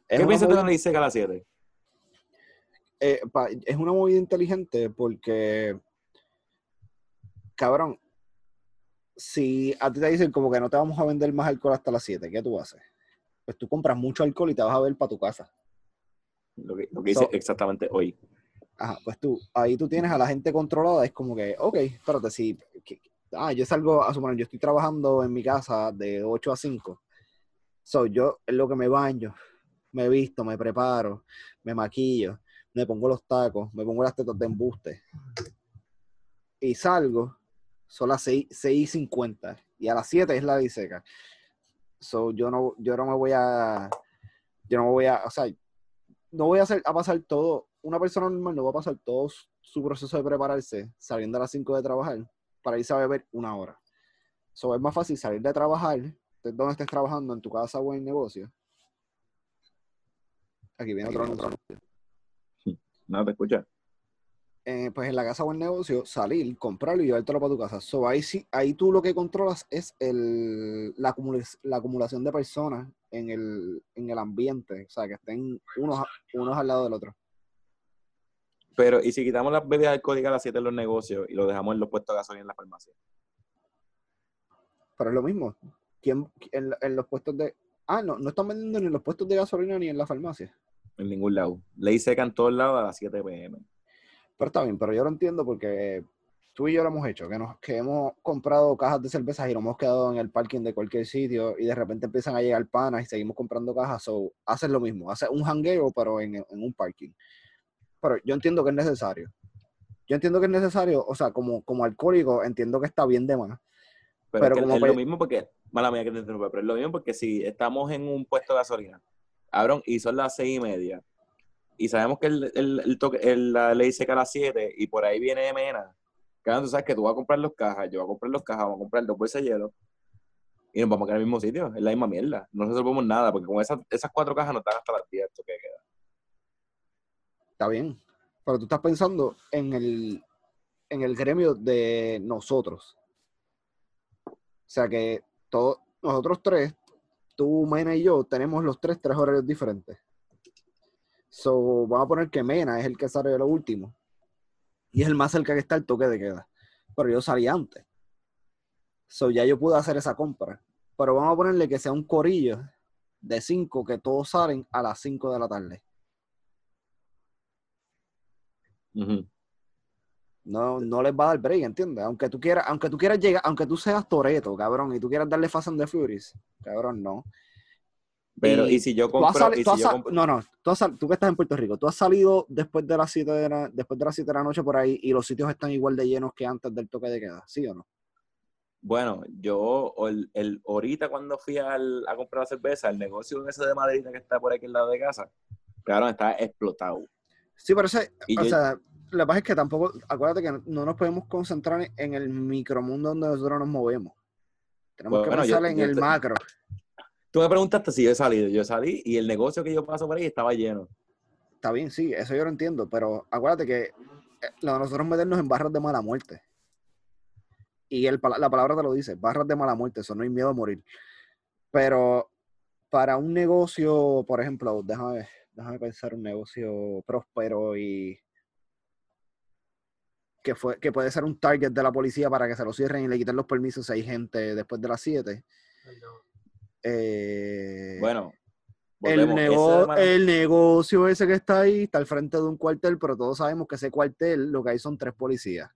Es ¿qué piensas de la ley seca a las 7? eh, pa- es una movida inteligente porque, cabrón, si a ti te dicen como que no te vamos a vender más alcohol hasta las 7, ¿qué tú haces? Pues tú compras mucho alcohol y te vas a ver para tu casa. Lo que, lo que hice So- exactamente hoy. Ajá, pues tú, ahí tú tienes a la gente controlada, es como que, ok, espérate, si, que- ah, yo salgo, a suponer, yo estoy trabajando en mi casa de 8 a 5, so, yo es lo que me baño, me visto, me preparo, me maquillo, me pongo los tacos, me pongo las tetas de embuste, y salgo, son las 6, 6.50, y a las 7 es la ley seca, so, yo no, yo no me voy a, yo no me voy a, o sea, no voy a hacer a pasar todo, una persona normal no va a pasar todo su- proceso de prepararse saliendo a las 5 de trabajar para irse a beber una hora. So, es más fácil salir de trabajar, donde estés trabajando, en tu casa o en el negocio. Aquí viene otro anuncio. No, te escucha. Eh, pues en la casa o en el negocio, salir, comprarlo y llevártelo para tu casa. So, ahí, sí, ahí tú lo que controlas es el, la, acumula- la acumulación de personas en el, en el ambiente. O sea, que estén unos, unos al lado del otro. Pero, ¿y si quitamos las bebidas alcohólicas a las 7 en los negocios y lo dejamos en los puestos de gasolina en la farmacia? Pero es lo mismo. ¿Quién, en, en los puestos de. Ah, no, no están vendiendo ni en los puestos de gasolina ni en la farmacia. En ningún lado. Ley seca en todos lados a las 7 pm. Pero está bien, pero yo lo entiendo porque tú y yo lo hemos hecho, que, nos, que hemos comprado cajas de cervezas y nos hemos quedado en el parking de cualquier sitio y de repente empiezan a llegar panas y seguimos comprando cajas. O haces lo mismo, haces un hangueo, pero en, en un parking. Pero yo entiendo que es necesario. Yo entiendo que es necesario, o sea, como, como alcohólico, entiendo que está bien de más. Pero, Pero es, como lo mismo porque, mala mía que te interrumpa, pero es lo mismo porque si estamos en un puesto de gasolina, cabrón, y son las seis y media, y sabemos que el, el, toque, la ley seca a las 7 y por ahí viene Mena, cabrón, tú sabes que tú vas a comprar los cajas, yo voy a comprar los cajas, vamos a comprar dos bolsas de hielo y nos vamos a quedar en el mismo sitio, es la misma mierda, no resolvemos nada, porque con esas, esas cuatro cajas no están hasta las 10 esto que queda. Está bien. Pero tú estás pensando en el, en el gremio de nosotros. O sea que todos, nosotros tres, tú, Mena y yo, tenemos los tres tres horarios diferentes. So, vamos a poner que Mena es el que sale de lo último. Y es el más cerca que está el toque de queda. Pero yo salí antes. So ya yo pude hacer esa compra. Pero vamos a ponerle que sea un corillo de cinco que todos salen a las 5 de la tarde. Ujú. No, no les va a dar break, ¿entiendes? Aunque tú quieras, aunque tú quieras llegar, aunque tú seas Toreto, cabrón, y tú quieras darle Fast and the cabrón, no. Pero, Y y si yo Tú compro, sali- y si yo compro- no, no, tú, has sal- tú que estás en Puerto Rico, tú has salido después de las 7 de la, después de las 7 de la noche por ahí y los sitios están igual de llenos que antes del toque de queda, ¿sí o no? bueno, yo el, el- ahorita cuando fui al- a comprar la cerveza, el negocio ese de Madrid que está por aquí al lado de casa, claro, está explotado. Sí, pero ese, Y o yo- sea, lo que pasa es que tampoco, acuérdate que no nos podemos concentrar en el micromundo donde nosotros nos movemos. Tenemos que Bueno, yo- pensar en yo el macro. Tú me preguntaste si yo he salido. Yo salí y el negocio que yo paso por ahí estaba lleno. Está bien, sí, eso yo lo entiendo, pero acuérdate que eh, lo de nosotros meternos en barras de mala muerte. Y el, la palabra te lo dice, barras de mala muerte, eso no hay miedo a morir. Pero para un negocio, por ejemplo, déjame, déjame pensar un negocio próspero y que, fue, que puede ser un target de la policía para que se lo cierren y le quiten los permisos si hay gente después de las 7. Eh, Bueno, el, nego- el negocio ese que está ahí está al frente de un cuartel, pero todos sabemos que ese cuartel lo que hay son tres policías.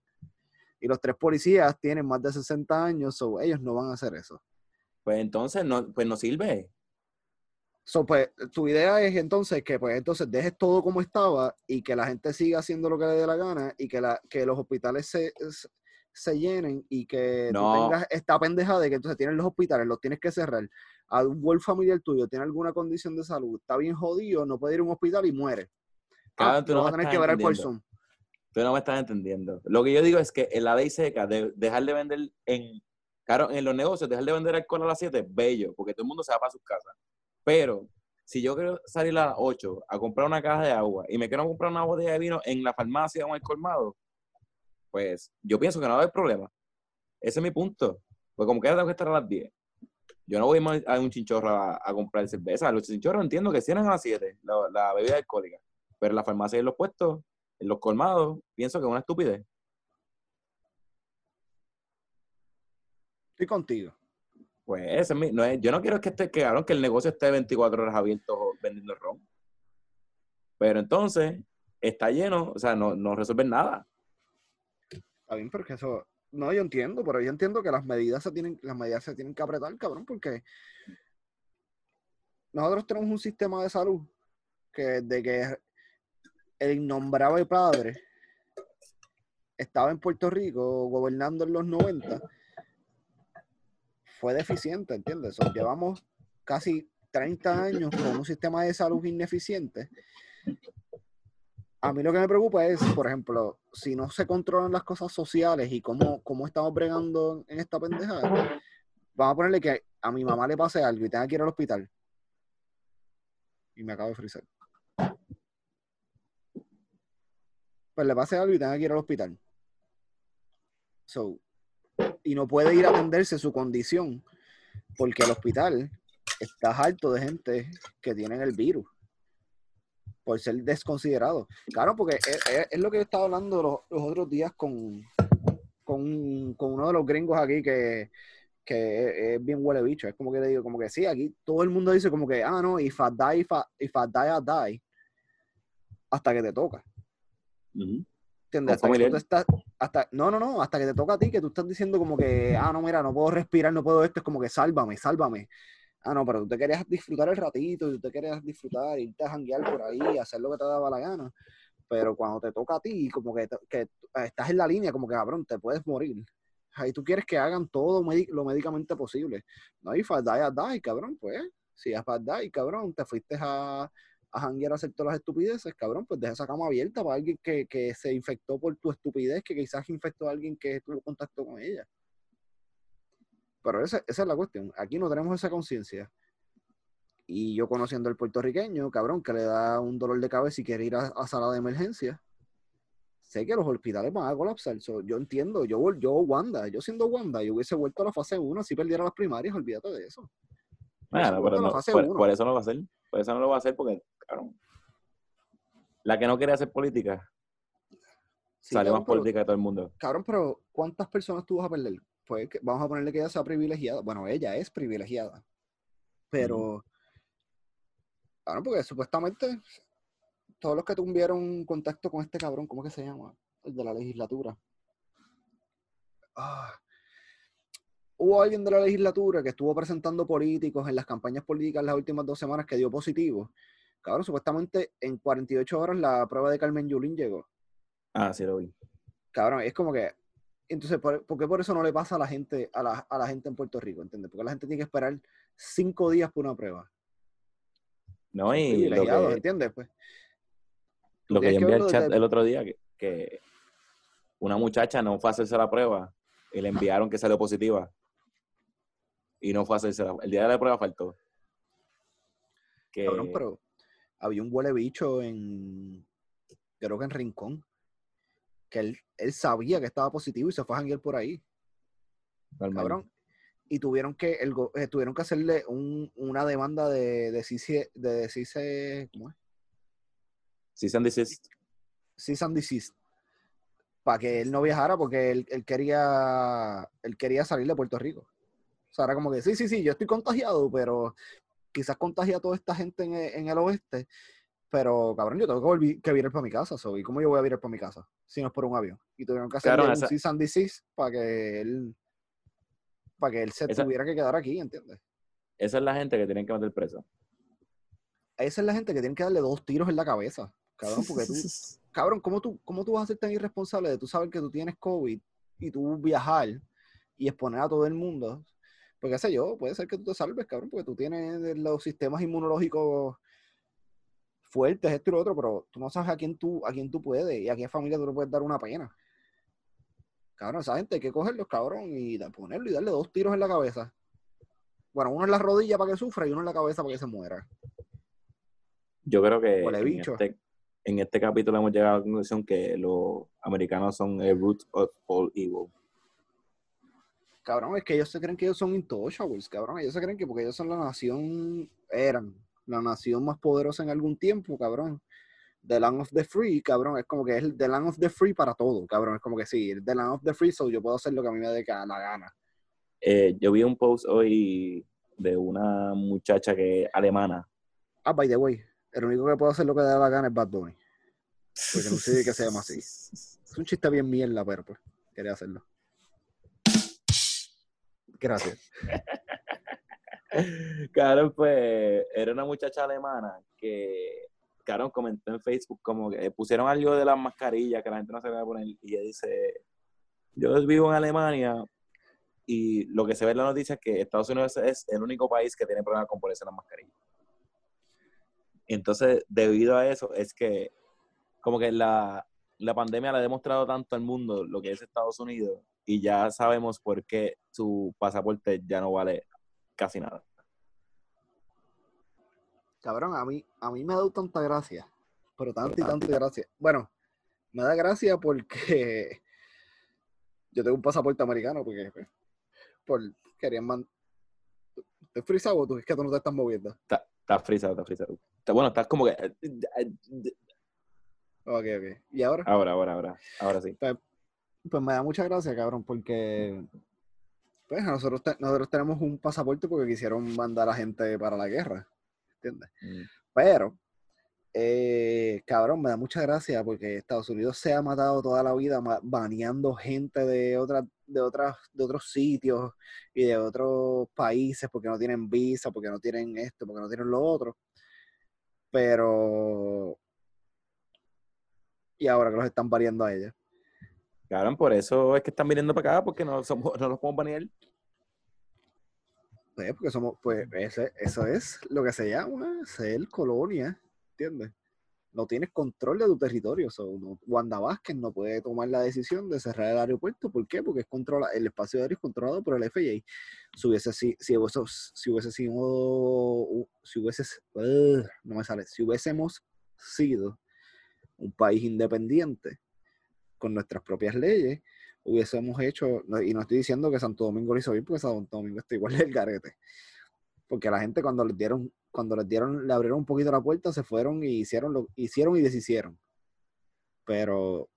Y los tres policías tienen más de 60 años, so ellos no van a hacer eso. Pues entonces no, pues no sirve. So, pues, tu idea es entonces que pues entonces dejes todo como estaba y que la gente siga haciendo lo que le dé la gana y que, la, que los hospitales se, se- se llenen y que tú No. tengas esta pendeja de que entonces tienes los hospitales, los tienes que cerrar. A un buen familiar tuyo tiene alguna condición de salud, está bien jodido, no puede ir a un hospital y muere. Cabrón, Ah, tú no vas a tener que ver por. Zoom. Tú no me estás entendiendo. Lo que yo digo es que en la ley seca, de dejar de vender en, claro, en los negocios, dejar de vender alcohol a las 7, bello, porque todo el mundo se va para sus casas. Pero si yo quiero salir a las 8 a comprar una caja de agua y me quiero comprar una botella de vino en la farmacia o en el colmado, pues yo pienso que no va a haber problema. Ese es mi punto. Pues como que tengo que estar a las 10. Yo no voy más a un chinchorro a, a comprar cerveza. Los chinchorros entiendo que cierran a las 7, la, la bebida alcohólica. Pero en la farmacia y en los puestos, en los colmados, pienso que es una estupidez. Estoy contigo. Pues ese es mi- no es, yo no quiero que esté, que, cabrón, que el negocio esté 24 horas abierto vendiendo ron. Pero entonces, está lleno, o sea, no, no resuelven nada. Está bien, porque eso. No, yo entiendo, pero yo entiendo que las medidas se tienen, las medidas se tienen que apretar, cabrón, porque nosotros tenemos un sistema de salud que de que el innombrable padre estaba en Puerto Rico gobernando en los 90, fue deficiente, ¿entiendes? So, llevamos casi 30 años con un sistema de salud ineficiente. A mí lo que me preocupa es, por ejemplo, si no se controlan las cosas sociales y cómo, cómo estamos bregando en esta pendejada, vamos a ponerle que a mi mamá le pase algo y tenga que ir al hospital. Y me acabo de frizar. Pues le pase algo y tenga que ir al hospital. So, y no puede ir a atenderse su condición porque el hospital está harto de gente que tienen el virus por ser desconsiderado. Claro, porque es, es- es lo que yo estaba hablando los, los otros días con, con, con uno de los gringos aquí que, que es, es bien huele bicho. Es como que le digo, como que sí, aquí todo el mundo dice como que, ah, no, if I die, if I, if I die, I die. Hasta que te toca. ¿Entiendes? Con Hasta que tú familiar. te estás, hasta, no, no, no, hasta que te toca a ti, que tú estás diciendo como que, ah, no, mira, no puedo respirar, no puedo esto, es como que sálvame, sálvame. Ah, no, pero tú te querías disfrutar el ratito, tú te querías disfrutar, irte a janguear por ahí, hacer lo que te daba la gana. Pero cuando te toca a ti, como que, que estás en la línea, como que, cabrón, te puedes morir. Ahí tú quieres que hagan todo lo médicamente posible. No, y die, die, cabrón, pues. Si es para die, cabrón, te fuiste a, a janguear a hacer todas las estupideces, cabrón, pues deja esa cama abierta para alguien que, que se infectó por tu estupidez, que quizás infectó a alguien que tuvo contacto con ella. Pero esa, esa es la cuestión. Aquí no tenemos esa conciencia. Y yo conociendo al puertorriqueño, cabrón, que le da un dolor de cabeza y quiere ir a, a sala de emergencia, sé que los hospitales van a colapsar. So, yo entiendo, yo, yo Wanda, yo siendo Wanda, yo hubiese vuelto a la fase 1 si perdiera las primarias, olvídate de eso. Bueno, Eso pero no, por, eso no lo va a hacer. Por eso no lo va a hacer porque, cabrón. La que no quiere hacer política, Sí, sale cabrón, más pero- política de todo el mundo. Cabrón, pero ¿cuántas personas tú vas a perder? Pues vamos a ponerle que ella sea privilegiada. Bueno, ella es privilegiada. Pero, claro, porque supuestamente todos los que tuvieron contacto con este cabrón, ¿cómo que se llama? El de la legislatura. Ah. Hubo alguien de la legislatura que estuvo presentando políticos en las campañas políticas las últimas dos semanas que dio positivo. Cabrón, supuestamente en 48 horas la prueba de Carmen Yulín llegó. Ah, sí lo vi. Cabrón, es como que. Entonces, ¿por, por qué por eso no le pasa a la gente, a la, a la gente en Puerto Rico? ¿Entiendes? Porque la gente tiene que esperar cinco días por una prueba. No, y lo que, ¿entiendes? Pues, lo que yo envié al chat el otro día, que, que una muchacha no fue a hacerse la prueba y le enviaron que salió positiva. Y no fue a hacerse la El día de la prueba faltó. Que, Cabrón, pero había un huele bicho en. Creo que en Rincón. Que él, él sabía que estaba positivo y se fue a janguear por ahí. Cabrón. Y tuvieron que, el, eh, tuvieron que hacerle un- una demanda de, de, CICE de decirse. ¿Cómo es? Sí, se han desist- cease and desist para que él no viajara porque él, él quería él quería salir de Puerto Rico. O sea, era como que sí, sí, sí, yo estoy contagiado, pero quizás contagia a toda esta gente en, en el oeste. Pero, cabrón, yo tengo que, volver, que virar para mi casa. So, ¿Y cómo yo voy a virar para mi casa? Si no es por un avión. Y tuvieron que hacer un esa- cease and desist para que él para que él se Esa- tuviera que quedar aquí, ¿entiendes? Esa es la gente que tienen que meter preso. Esa es la gente que tiene que darle dos tiros en la cabeza. Cabrón, porque tú, cabrón, ¿cómo tú, ¿cómo tú vas a ser tan irresponsable de tú saber que tú tienes COVID y tú viajar y exponer a todo el mundo? Porque qué sé yo, puede ser que tú te salves, cabrón, porque tú tienes los sistemas inmunológicos fuertes, esto y lo otro, pero tú no sabes a quién tú, a quién tú puedes y a qué familia tú le puedes dar una pena. Cabrón, esa gente hay que cogerlos, cabrón, y ponerlo y darle dos tiros en la cabeza. Bueno, uno en la rodilla para que sufra y uno en la cabeza para que se muera. Yo creo que en este, en este capítulo hemos llegado a la conclusión que los americanos son el root of all evil. Cabrón, es que ellos se creen que ellos son intouchables, cabrón. Ellos se creen que porque ellos son la nación, eran la nación más poderosa en algún tiempo, cabrón. The Land of the Free, cabrón, es como que es el The Land of the Free para todo, cabrón. Es como que sí, The Land of the Free, so yo puedo hacer lo que a mí me dé la gana. Eh, yo vi un post hoy de una muchacha que es alemana. Ah, by the way, el único que puede hacer lo que le da la gana es Bad Bunny. Porque no sé que se llama así. Es un chiste bien mierda, pero pues, quería hacerlo. Gracias. Claro, pues era una muchacha alemana que, claro, comentó en Facebook como que pusieron algo de las mascarillas que la gente no se va a poner y ella dice, yo vivo en Alemania y lo que se ve en la noticia es que Estados Unidos es el único país que tiene problemas con ponerse las mascarillas. Entonces, debido a eso, es que como que la, la pandemia le ha demostrado tanto al mundo lo que es Estados Unidos y ya sabemos por qué su pasaporte ya no vale casi nada. Cabrón, a mí, a mí me ha dado tanta gracia. Pero tanta y tanta gracia. Bueno, me da gracia porque yo tengo un pasaporte americano porque pues, por querían man... ¿Te frisado o tú? Es que tú no te estás moviendo. Está, está frisado, está frisado. Está, bueno, estás como que... Ok, ok. ¿Y ahora? Ahora, ahora, ahora. Ahora sí. Pues me da mucha gracia, cabrón, porque pues nosotros, te- nosotros tenemos un pasaporte porque quisieron mandar a gente para la guerra. ¿Entiendes? Mm. Pero, eh, cabrón, me da mucha gracia porque Estados Unidos se ha matado toda la vida baneando gente de otras, de otras, de otros sitios y de otros países porque no tienen visa, porque no tienen esto, porque no tienen lo otro. Pero, y ahora que los están variando a ellos. Cabrón, por eso es que están viniendo para acá, porque no, somos, no los podemos banear. Pues, porque somos, pues, ese- eso es lo que se llama ser colonia, ¿entiendes? No tienes control de tu territorio. So, no- Wanda Vázquez no puede tomar la decisión de cerrar el aeropuerto. ¿Por qué? Porque es controla, el espacio aéreo es controlado por el FAA. Si hubiese, si, si hubiese, si hubiese sido, si hubiese, no me sale, si hubiésemos sido un país independiente con nuestras propias leyes, hubiésemos hecho, y no estoy diciendo que Santo Domingo lo hizo bien, porque Santo Domingo está igual del garete. Porque la gente cuando les dieron, cuando les dieron, le abrieron un poquito la puerta, se fueron y hicieron lo, hicieron y deshicieron. Pero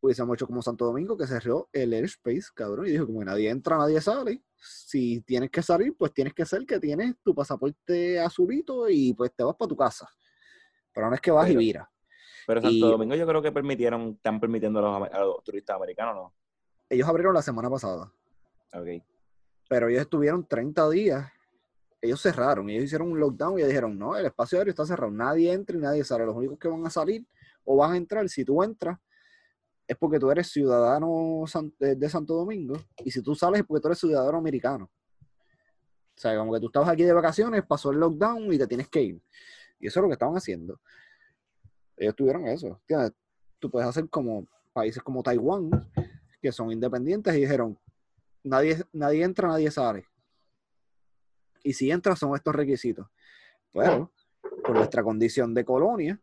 hubiésemos hecho como Santo Domingo, que cerró el airspace, cabrón, y dijo como que nadie entra, nadie sale. Si tienes que salir, pues tienes que ser que tienes tu pasaporte azulito y pues te vas para tu casa. Pero no es que vas Pero- y viras. Pero Santo Y- Domingo yo creo que permitieron, están permitiendo a los, a los turistas americanos, ¿no? Ellos abrieron la semana pasada, Ok. pero ellos estuvieron 30 días. Ellos cerraron, ellos hicieron un lockdown y dijeron, no, el espacio aéreo está cerrado, nadie entra y nadie sale. Los únicos que van a salir o van a entrar, si tú entras, es porque tú eres ciudadano de Santo Domingo y si tú sales es porque tú eres ciudadano americano. O sea, como que tú estabas aquí de vacaciones, pasó el lockdown y te tienes que ir. Y eso es lo que estaban haciendo. Ellos tuvieron eso. Tú puedes hacer como países como Taiwán, que son independientes y dijeron, nadie, nadie entra, nadie sale. Y si entra son estos requisitos. Pero, por nuestra condición de colonia,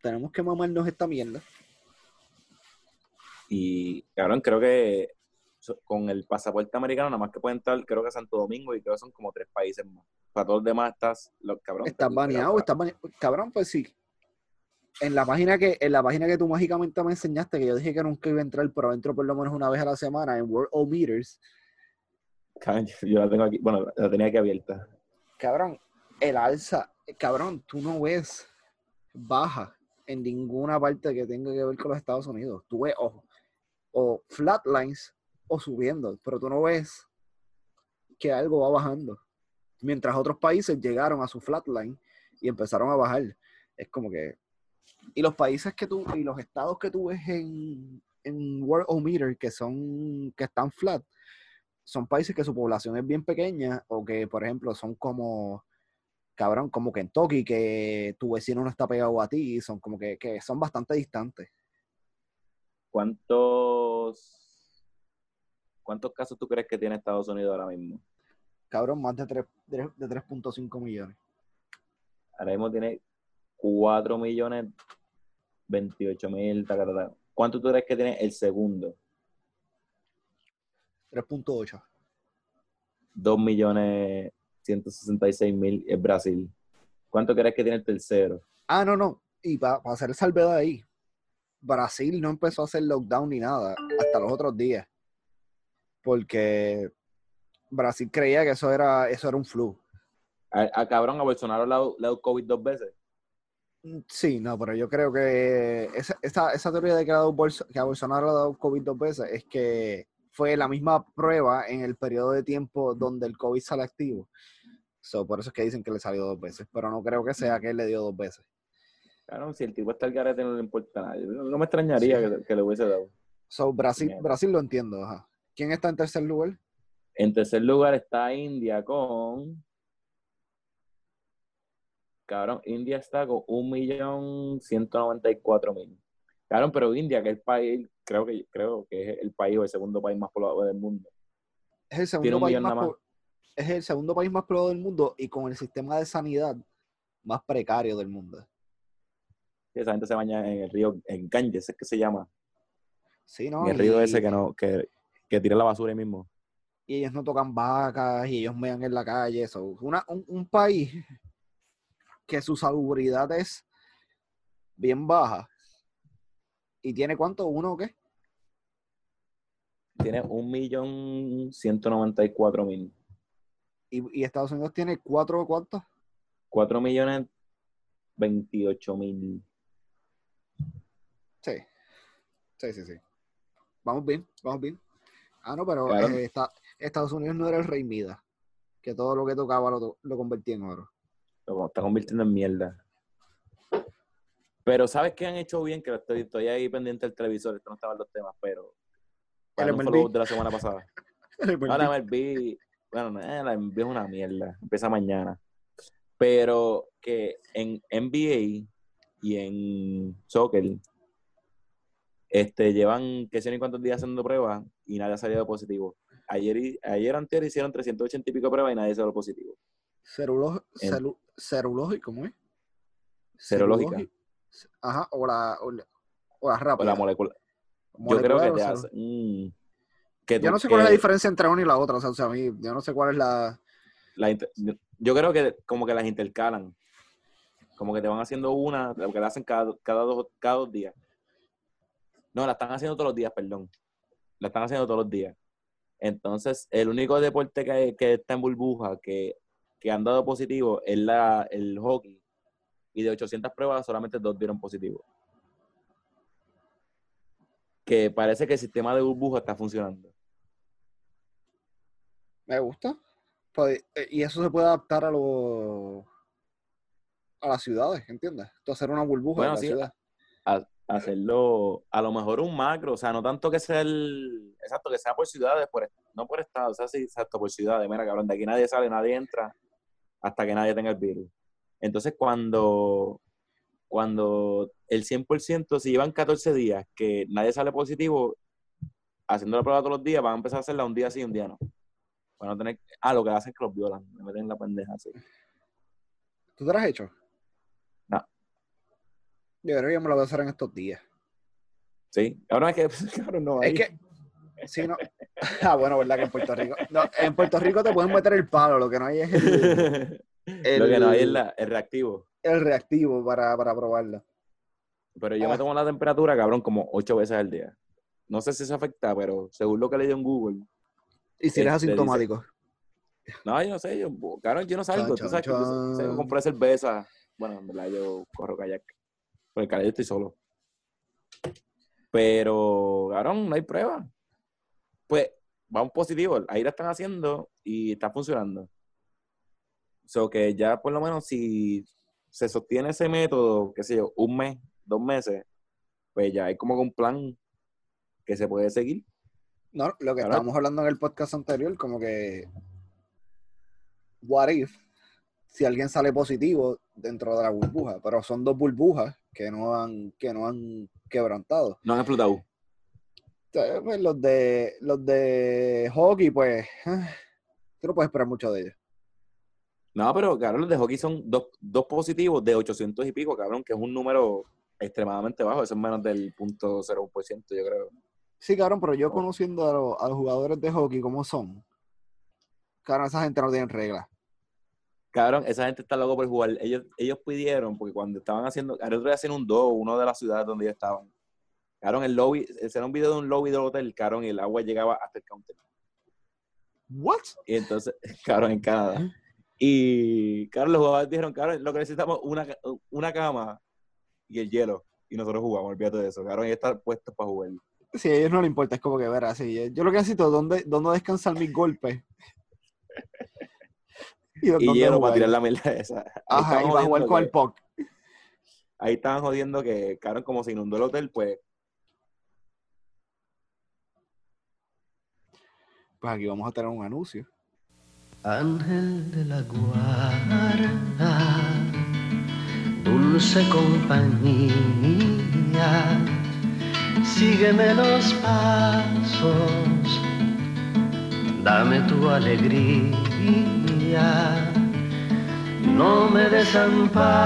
tenemos que mamarnos esta mierda. Y, cabrón, creo que con el pasaporte americano nada más que pueden entrar, creo que Santo Domingo y creo que son como tres países más. Para todos los demás estás, los cabrón. Estás baneado, estás baneado. Cabrón, pues sí. En la página que, en la página que tú mágicamente me enseñaste, que yo dije que nunca iba a entrar, pero entro por lo menos una vez a la semana en World of Meters, yo la tengo aquí, bueno, la tenía aquí abierta. cabrón, el alza, cabrón, tú no ves baja en ninguna parte que tenga que ver con los Estados Unidos. Tú ves, ojo, o flatlines o subiendo, pero tú no ves que algo va bajando. Mientras otros países llegaron a su flatline y empezaron a bajar. Es como que. Y los países que tú, y los estados que tú ves en, en World O Meter, que son, que están flat, son países que su población es bien pequeña, o que, por ejemplo, son como, cabrón, como Kentucky, que tu vecino no está pegado a ti, son como que, que son bastante distantes. ¿Cuántos, ¿Cuántos casos tú crees que tiene Estados Unidos ahora mismo? Cabrón, más de tres- de 3.5 millones. Ahora mismo tiene 4 millones 28 mil. ¿Cuánto tú crees que tiene el segundo? 3.8. 2 millones 166 mil es Brasil. ¿Cuánto crees que tiene el tercero? Ah, no, no. Y para hacer el salvedad ahí, Brasil no empezó a hacer lockdown ni nada hasta los otros días. Porque Brasil creía que eso era, eso era un flu. A, a cabrón, a Bolsonaro le ha dado- le ha dado COVID dos veces. Sí, no, pero yo creo que esa, esa, esa teoría de que, ha dado Bolso- que a Bolsonaro le ha dado COVID dos veces es que fue la misma prueba en el periodo de tiempo donde el COVID sale activo. So, por eso es que dicen que le salió dos veces, pero no creo que sea que él le dio dos veces. Claro, si el tipo está al garete no le importa nada. No, me extrañaría Sí. que, que le hubiese dado. So, Brasil. Brasil lo entiendo, ajá. ¿Quién está en tercer lugar? En tercer lugar está India con. Cabrón, India está con 1.194.000. Cabrón, pero India, que es el país, creo que, creo que es el país o el segundo país más poblado del mundo. Es el segundo un país más, más. es el segundo país más poblado del mundo y con el sistema de sanidad más precario del mundo. Esa gente se baña en el río, en Ganges, es que se llama. Sí, ¿no? en el río Y- ese que no, que, que tira la basura ahí mismo. y ellos no tocan vacas y ellos mean en la calle. Eso. Una, un, un país que su salubridad es bien baja. ¿Y tiene cuánto? ¿Uno o qué? Tiene 1.194.000. Y, y Estados Unidos tiene cuatro o cuántos? 4 millones 28 mil. Sí. Sí, sí, sí. Vamos bien, vamos bien. Ah, no, pero Claro. eh, esta- Estados Unidos no era el rey Mida, que todo lo que tocaba lo, lo convertía en oro. Lo está convirtiendo en mierda. Pero ¿sabes qué han hecho bien? Que estoy, estoy ahí pendiente del televisor, esto no estaba en los temas, pero... El MLB. de la semana pasada. No, la MLB, bueno, no, eh, la MLB es una mierda. Empieza mañana. Pero que en NBA y en soccer este, llevan que sé ni cuántos días haciendo pruebas y nadie ha salido positivo. Ayer, y- ayer antes hicieron 380 y pico pruebas y nadie salió positivo. En- celu- cerulógico, ¿cómo es? Serológica. Ajá, o la, o la, o la O la molécula. Yo creo Molecular que te hace. mm, que Yo no sé cuál es la diferencia entre una y la otra, o sea, o sea, a mí, yo no sé cuál es la... la inter- yo creo que como que las intercalan. Como que te van haciendo una, lo que la hacen cada, cada, dos, cada dos días. No, la están haciendo todos los días, perdón. La están haciendo todos los días. Entonces, el único deporte que, que está en burbuja que, que han dado positivo es la, el hockey. Y de 800 pruebas, solamente dos dieron positivo. Que parece que el sistema de burbuja está funcionando. Me gusta. Pues, eh, y eso se puede adaptar a los a las ciudades, ¿entiendes? Tú hacer una burbuja Bueno, en la sí, ciudad. a- hacerlo a lo mejor un macro, o sea, no tanto que sea el, exacto, que sea por ciudades, por, no por estado, o sea, sí, exacto, por ciudades, mira, cabrón, de aquí nadie sale, nadie entra hasta que nadie tenga el virus. Entonces, cuando, cuando el 100%, si llevan 14 días que nadie sale positivo, haciendo la prueba todos los días, van a empezar a hacerla un día sí y un día no. Para no tener, ah, lo que hacen es que los violan, me meten en la pendeja así. ¿Tú te lo has hecho? No. Yo creo que yo me lo voy a hacer en estos días. Sí, ahora es que, cabrón, no. Es que, si no. Ah, bueno, ¿verdad? Que en Puerto Rico. No, en Puerto Rico te pueden meter el palo, lo que no hay es el, Lo que no hay es el- la- el reactivo. el reactivo para, para probarla. Pero yo Ah. me tomo la temperatura, cabrón, como ocho veces al día. No sé si eso afecta, pero según lo que leí en Google. Y si eres Este, dice- asintomático. No, yo no sé, yo, cabrón, yo no salgo. Chan, tú sabes que yo compré cerveza. Bueno, en verdad yo corro kayak. Por el kayak estoy solo. Pero, cabrón, no hay prueba. Pues, vamos positivo. Ahí la están haciendo y está funcionando. So que ya por lo menos si se sostiene ese método, qué sé yo, un mes, dos meses, pues ya hay como un plan que se puede seguir. No, lo que estábamos hablando en el podcast anterior, como que. What if si alguien sale positivo dentro de la burbuja? Pero son dos burbujas que no han, que no han quebrantado. No han explotado. Pues, los de los de hockey, pues. ah, Tú no puedes esperar mucho de ellos. No, pero cabrón, los de hockey son dos, dos positivos de 800 y pico, cabrón, que es un número extremadamente bajo. Eso es menos del punto 0%, yo creo. Sí, cabrón, pero yo conociendo a, los- a los jugadores de hockey como son, cabrón, esa gente no tiene reglas. Cabrón, esa gente está loco por jugar. Ellos, ellos pidieron, porque cuando estaban haciendo, el otro día hacían un do, uno de las ciudades donde ellos estaban. Cabrón, el lobby, era un video de un lobby del hotel, cabrón, y el agua llegaba hasta el counter. ¿What? Y entonces, cabrón, en Canadá. Y, cabrón, los jugadores dijeron, cabrón, lo que necesitamos es una, una cama y el hielo. Y nosotros jugamos, olvídate de eso. Cabrón, y estar puestos para jugar. Sí, a ellos no les importa, es como que ver así. Yo lo que necesito es dónde, dónde descansar mis golpes. y hielo para tirar la mierda esa. Ahí Ajá, y para jugar con que- el puck. Ahí estaban jodiendo que, cabrón, como se inundó el hotel, pues, Pues aquí vamos a tener un anuncio. Ángel de la guarda, dulce compañía, sígueme los pasos, dame tu alegría, no me desampares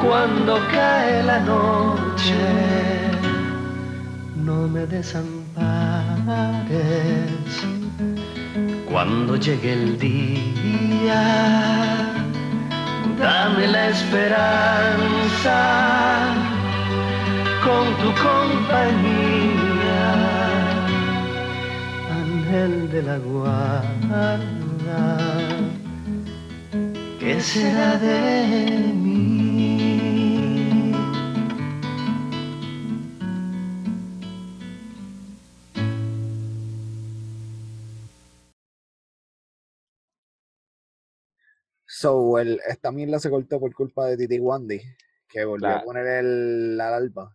cuando cae la noche no me desampares cuando llegue el día. Dame la esperanza con tu compañía, ángel de la guarda. ¿Qué será de mí? So, el, esta mierda se cortó por culpa de Titi Wandy, que volvió La- a poner el, la alarma.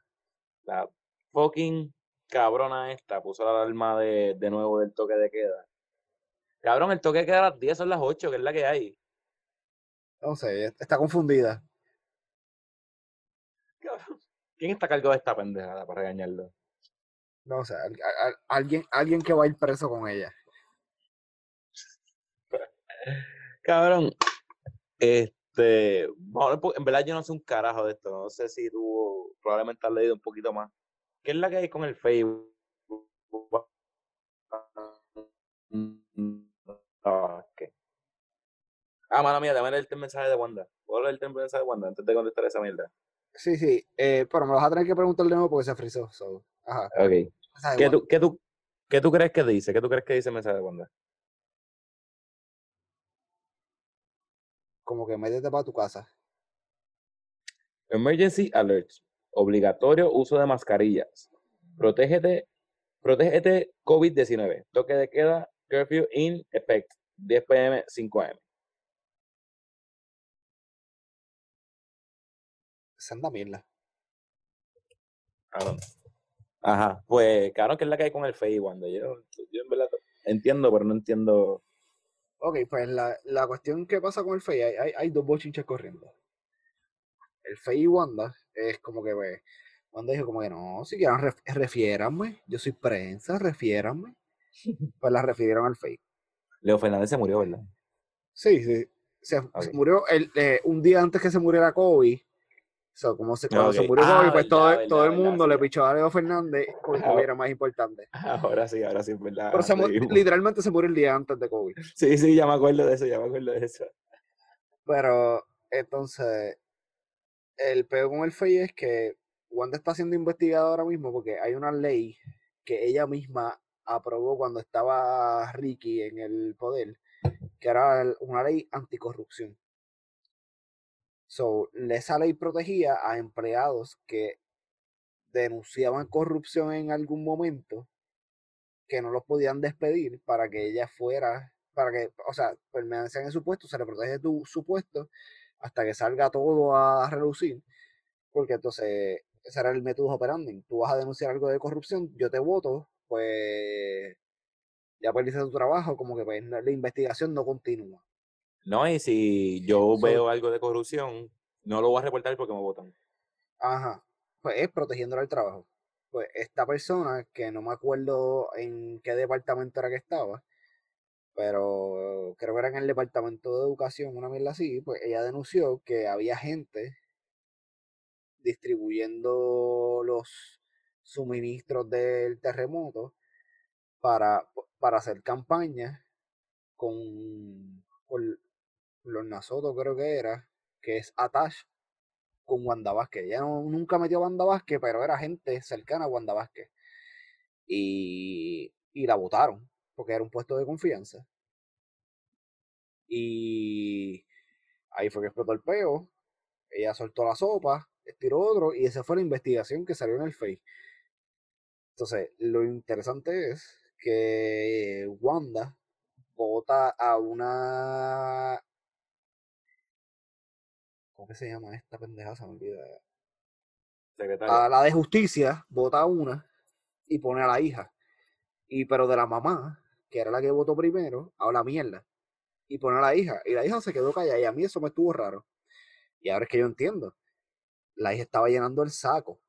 la fucking cabrona esta puso la alarma de, de nuevo del toque de queda. Cabrón, el toque de queda a las 10 son las 8, que es la que hay. No sé, está confundida. Cabrón. ¿Quién está a cargo de esta pendejada para regañarlo? No sé, al- al- alguien, alguien que va a ir preso con ella. Cabrón, este, po- en verdad yo no sé un carajo de esto, no sé si tú probablemente has leído un poquito más. ¿Qué es la que hay con el Facebook? Ah, ¿qué? Ah, mala mía, el mensaje de Wanda. ¿Puedo leerte el mensaje de Wanda antes de contestar esa mierda? Sí, sí. Eh, pero me lo vas a tener que preguntar de nuevo porque se frizó. so, Ajá. Ok. ¿Qué tú, qué, tú, ¿Qué tú crees que dice? ¿Qué tú crees que dice el mensaje de Wanda? Como que métete para tu casa. Emergency alert. Obligatorio uso de mascarillas. Protégete, protégete COVID-19. Toque de queda, curfew in effect. 10 pm, 5 am. Senda mierda. Cabrón. Ajá, pues claro que es la que hay con el Wanda. Yo, yo en verdad entiendo, pero no entiendo. Ok, pues la, la cuestión que pasa con el FEI, hay, hay, hay dos bochinches corriendo. El FEI y Wanda es como que, pues, Wanda dijo como que no, si quieren ref, refiéranme, yo soy prensa, refiéranme. Pues la refirieron al FEI. Leo Fernández se murió, ¿verdad? Sí, sí. Se, murió el, eh, un día antes que se muriera Kobe. So, como se, cuando se murió Ah, Kobe, pues verdad, todo, verdad, todo el verdad, mundo sí, le pichó a Leo Fernández porque Kobe era más importante. Ahora sí, ahora sí, es verdad. Pero se literalmente se murió el día antes de Kobe. Sí, sí, ya me acuerdo de eso, ya me acuerdo de eso. Pero entonces, el peor con el FEI es que Wanda está siendo investigada ahora mismo porque hay una ley que ella misma aprobó cuando estaba Ricky en el poder, que era una ley anticorrupción. So, esa ley protegía a empleados que denunciaban corrupción en algún momento, que no los podían despedir para que ella fuera, para que, o sea, permanecían en su puesto, se le protege tu, su puesto hasta que salga todo a relucir, porque entonces ese era el método operandi. Tú vas a denunciar algo de corrupción, yo te voto, pues ya perdiste tu trabajo, como que pues, la investigación no continúa. No, y si yo So- veo algo de corrupción, no lo voy a reportar porque me votan. Ajá, pues es protegiéndole el trabajo. Pues esta persona, que no me acuerdo en qué departamento era que estaba, pero creo que era en el departamento de educación, una mierda así, pues ella denunció que había gente distribuyendo los suministros del terremoto para, para hacer campaña con, con los Nasoto, creo que era, que es Atash, con Wanda Vázquez. Ella no- nunca metió a Wanda Vázquez, pero era gente cercana a Wanda Vázquez. Y, y la votaron, porque era un puesto de confianza. Y ahí fue que explotó el peo. Ella soltó la sopa, estiró otro, y esa fue la investigación que salió en el Face. Entonces, lo interesante es que Wanda vota a una. ¿Cómo que se llama esta pendeja? Se me olvida. A la de justicia vota a una y pone a la hija. Y pero de la mamá, que era la que votó primero, habla mierda. Y pone a la hija. Y la hija se quedó callada. Y a mí eso me estuvo raro. Y ahora es que yo entiendo. La hija estaba llenando el saco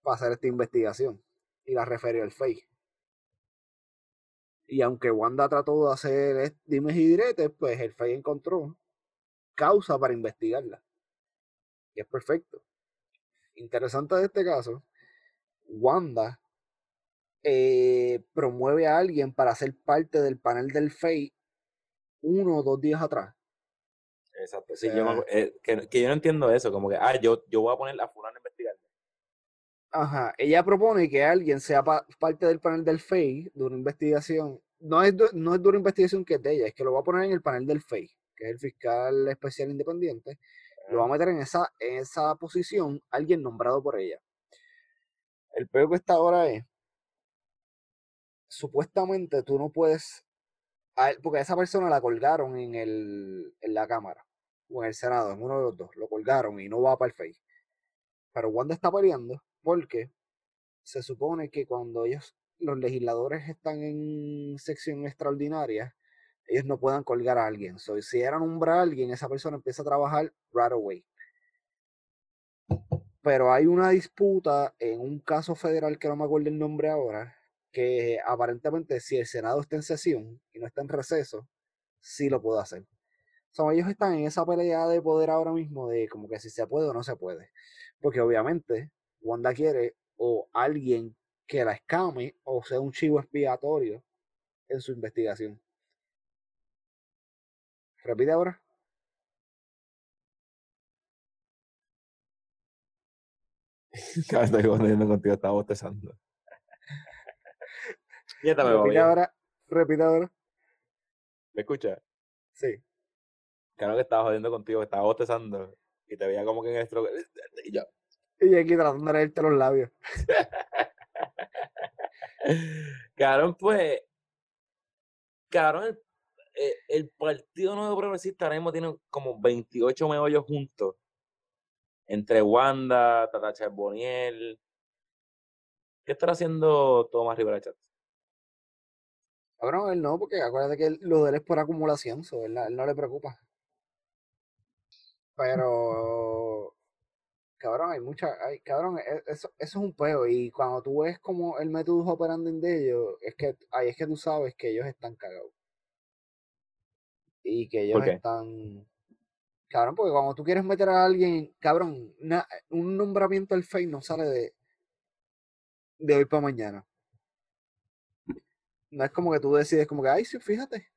para hacer esta investigación. Y la refirió al fake. Y aunque Wanda trató de hacer est- dimes y diretes, pues el fake encontró causa para investigarla. Y es perfecto interesante de este caso, Wanda eh, promueve a alguien para ser parte del panel del FEI uno o dos días atrás. Exacto. yo me eh, que, que yo no entiendo eso, como que, ah, yo, yo voy a poner a fulano a investigar. Ajá, ella propone que alguien sea pa- parte del panel del FEI de una investigación. No es, no es de una investigación que es de ella, es que lo va a poner en el panel del FEI, que es el fiscal especial independiente. Lo va a meter en esa, en esa posición alguien nombrado por ella. El peor que está ahora es, supuestamente tú no puedes, a él- porque a esa persona la colgaron en, el, en la Cámara o en el Senado, en uno de los dos, lo colgaron y no va para el FEI. Pero Wanda está peleando porque se supone que cuando ellos, los legisladores están en sección extraordinaria, ellos no puedan colgar a alguien. So, si era nombrar a alguien, esa persona empieza a trabajar right away. Pero hay una disputa en un caso federal que no me acuerdo el nombre ahora, que aparentemente si el Senado está en sesión y no está en receso, sí lo puede hacer. So, ellos están en esa pelea de poder ahora mismo de como que si se puede o no se puede. Porque obviamente Wanda quiere o alguien que la escame o sea un chivo expiatorio en su investigación. Repite ahora. Estoy jodiendo contigo, estaba bostezando. Y esta me Repite bien. ahora, repite ahora. ¿Me escuchas? Sí. Claro que estaba jodiendo contigo, que estaba bostezando. Y te veía como que en el stroke. Y yo, Y yo aquí tratando de leerte los labios. Cabrón, pues. Cabrón, el, eh, el Partido Nuevo Progresista ahora mismo tiene como 28 meollos juntos. Entre Wanda, Tata Charboniel. ¿Qué estará haciendo Tomás Rivera Chat? Cabrón, él no, porque acuérdate que lo de él es por acumulación, so, él, no le preocupa. Pero, cabrón, hay mucha, hay, cabrón, e- eso, es un peo. Y cuando tú ves como el método operandi de ellos, es que ahí es que tú sabes que ellos están cagados. Y que ellos están. Cabrón, porque cuando tú quieres meter a alguien, cabrón, un nombramiento del FEI no sale de, de hoy para mañana. No es como que tú decides como que, ay, sí, fíjate,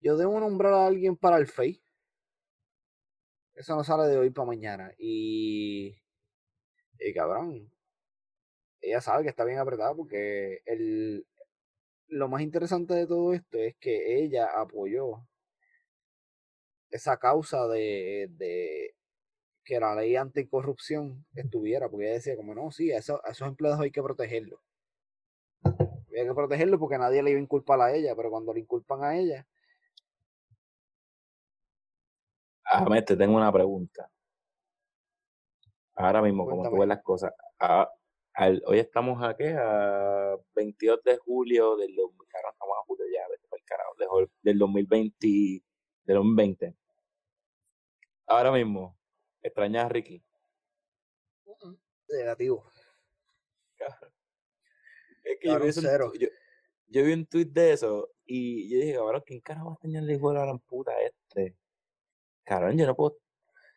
yo debo nombrar a alguien para el FEI. Eso no sale de hoy para mañana. Y, y cabrón, ella sabe que está bien apretada porque el, lo más interesante de todo esto es que ella apoyó esa causa de, de que la ley anticorrupción estuviera, porque ella decía como no, sí, a esos, a esos empleados hay que protegerlos. Hay que protegerlos porque nadie le iba a inculpar a ella, pero cuando le inculpan a ella, Ahmed, te tengo una pregunta. Ahora mismo, como tú Cuéntame. ves las cosas, a- al- hoy estamos a qué? A 22 de julio del 2000, cabrón, estamos a julio ya, vete pa'l carajo, de jol- del 2020, del 2020. Ahora mismo, extrañas a Ricky. negativo. Es que yo Cabrón, vi, tu- yo, yo vi un tweet de eso y yo dije, cabrón, ¿quién carajo va a extrañar el hijo de la gran puta este? Cabrón, yo no puedo,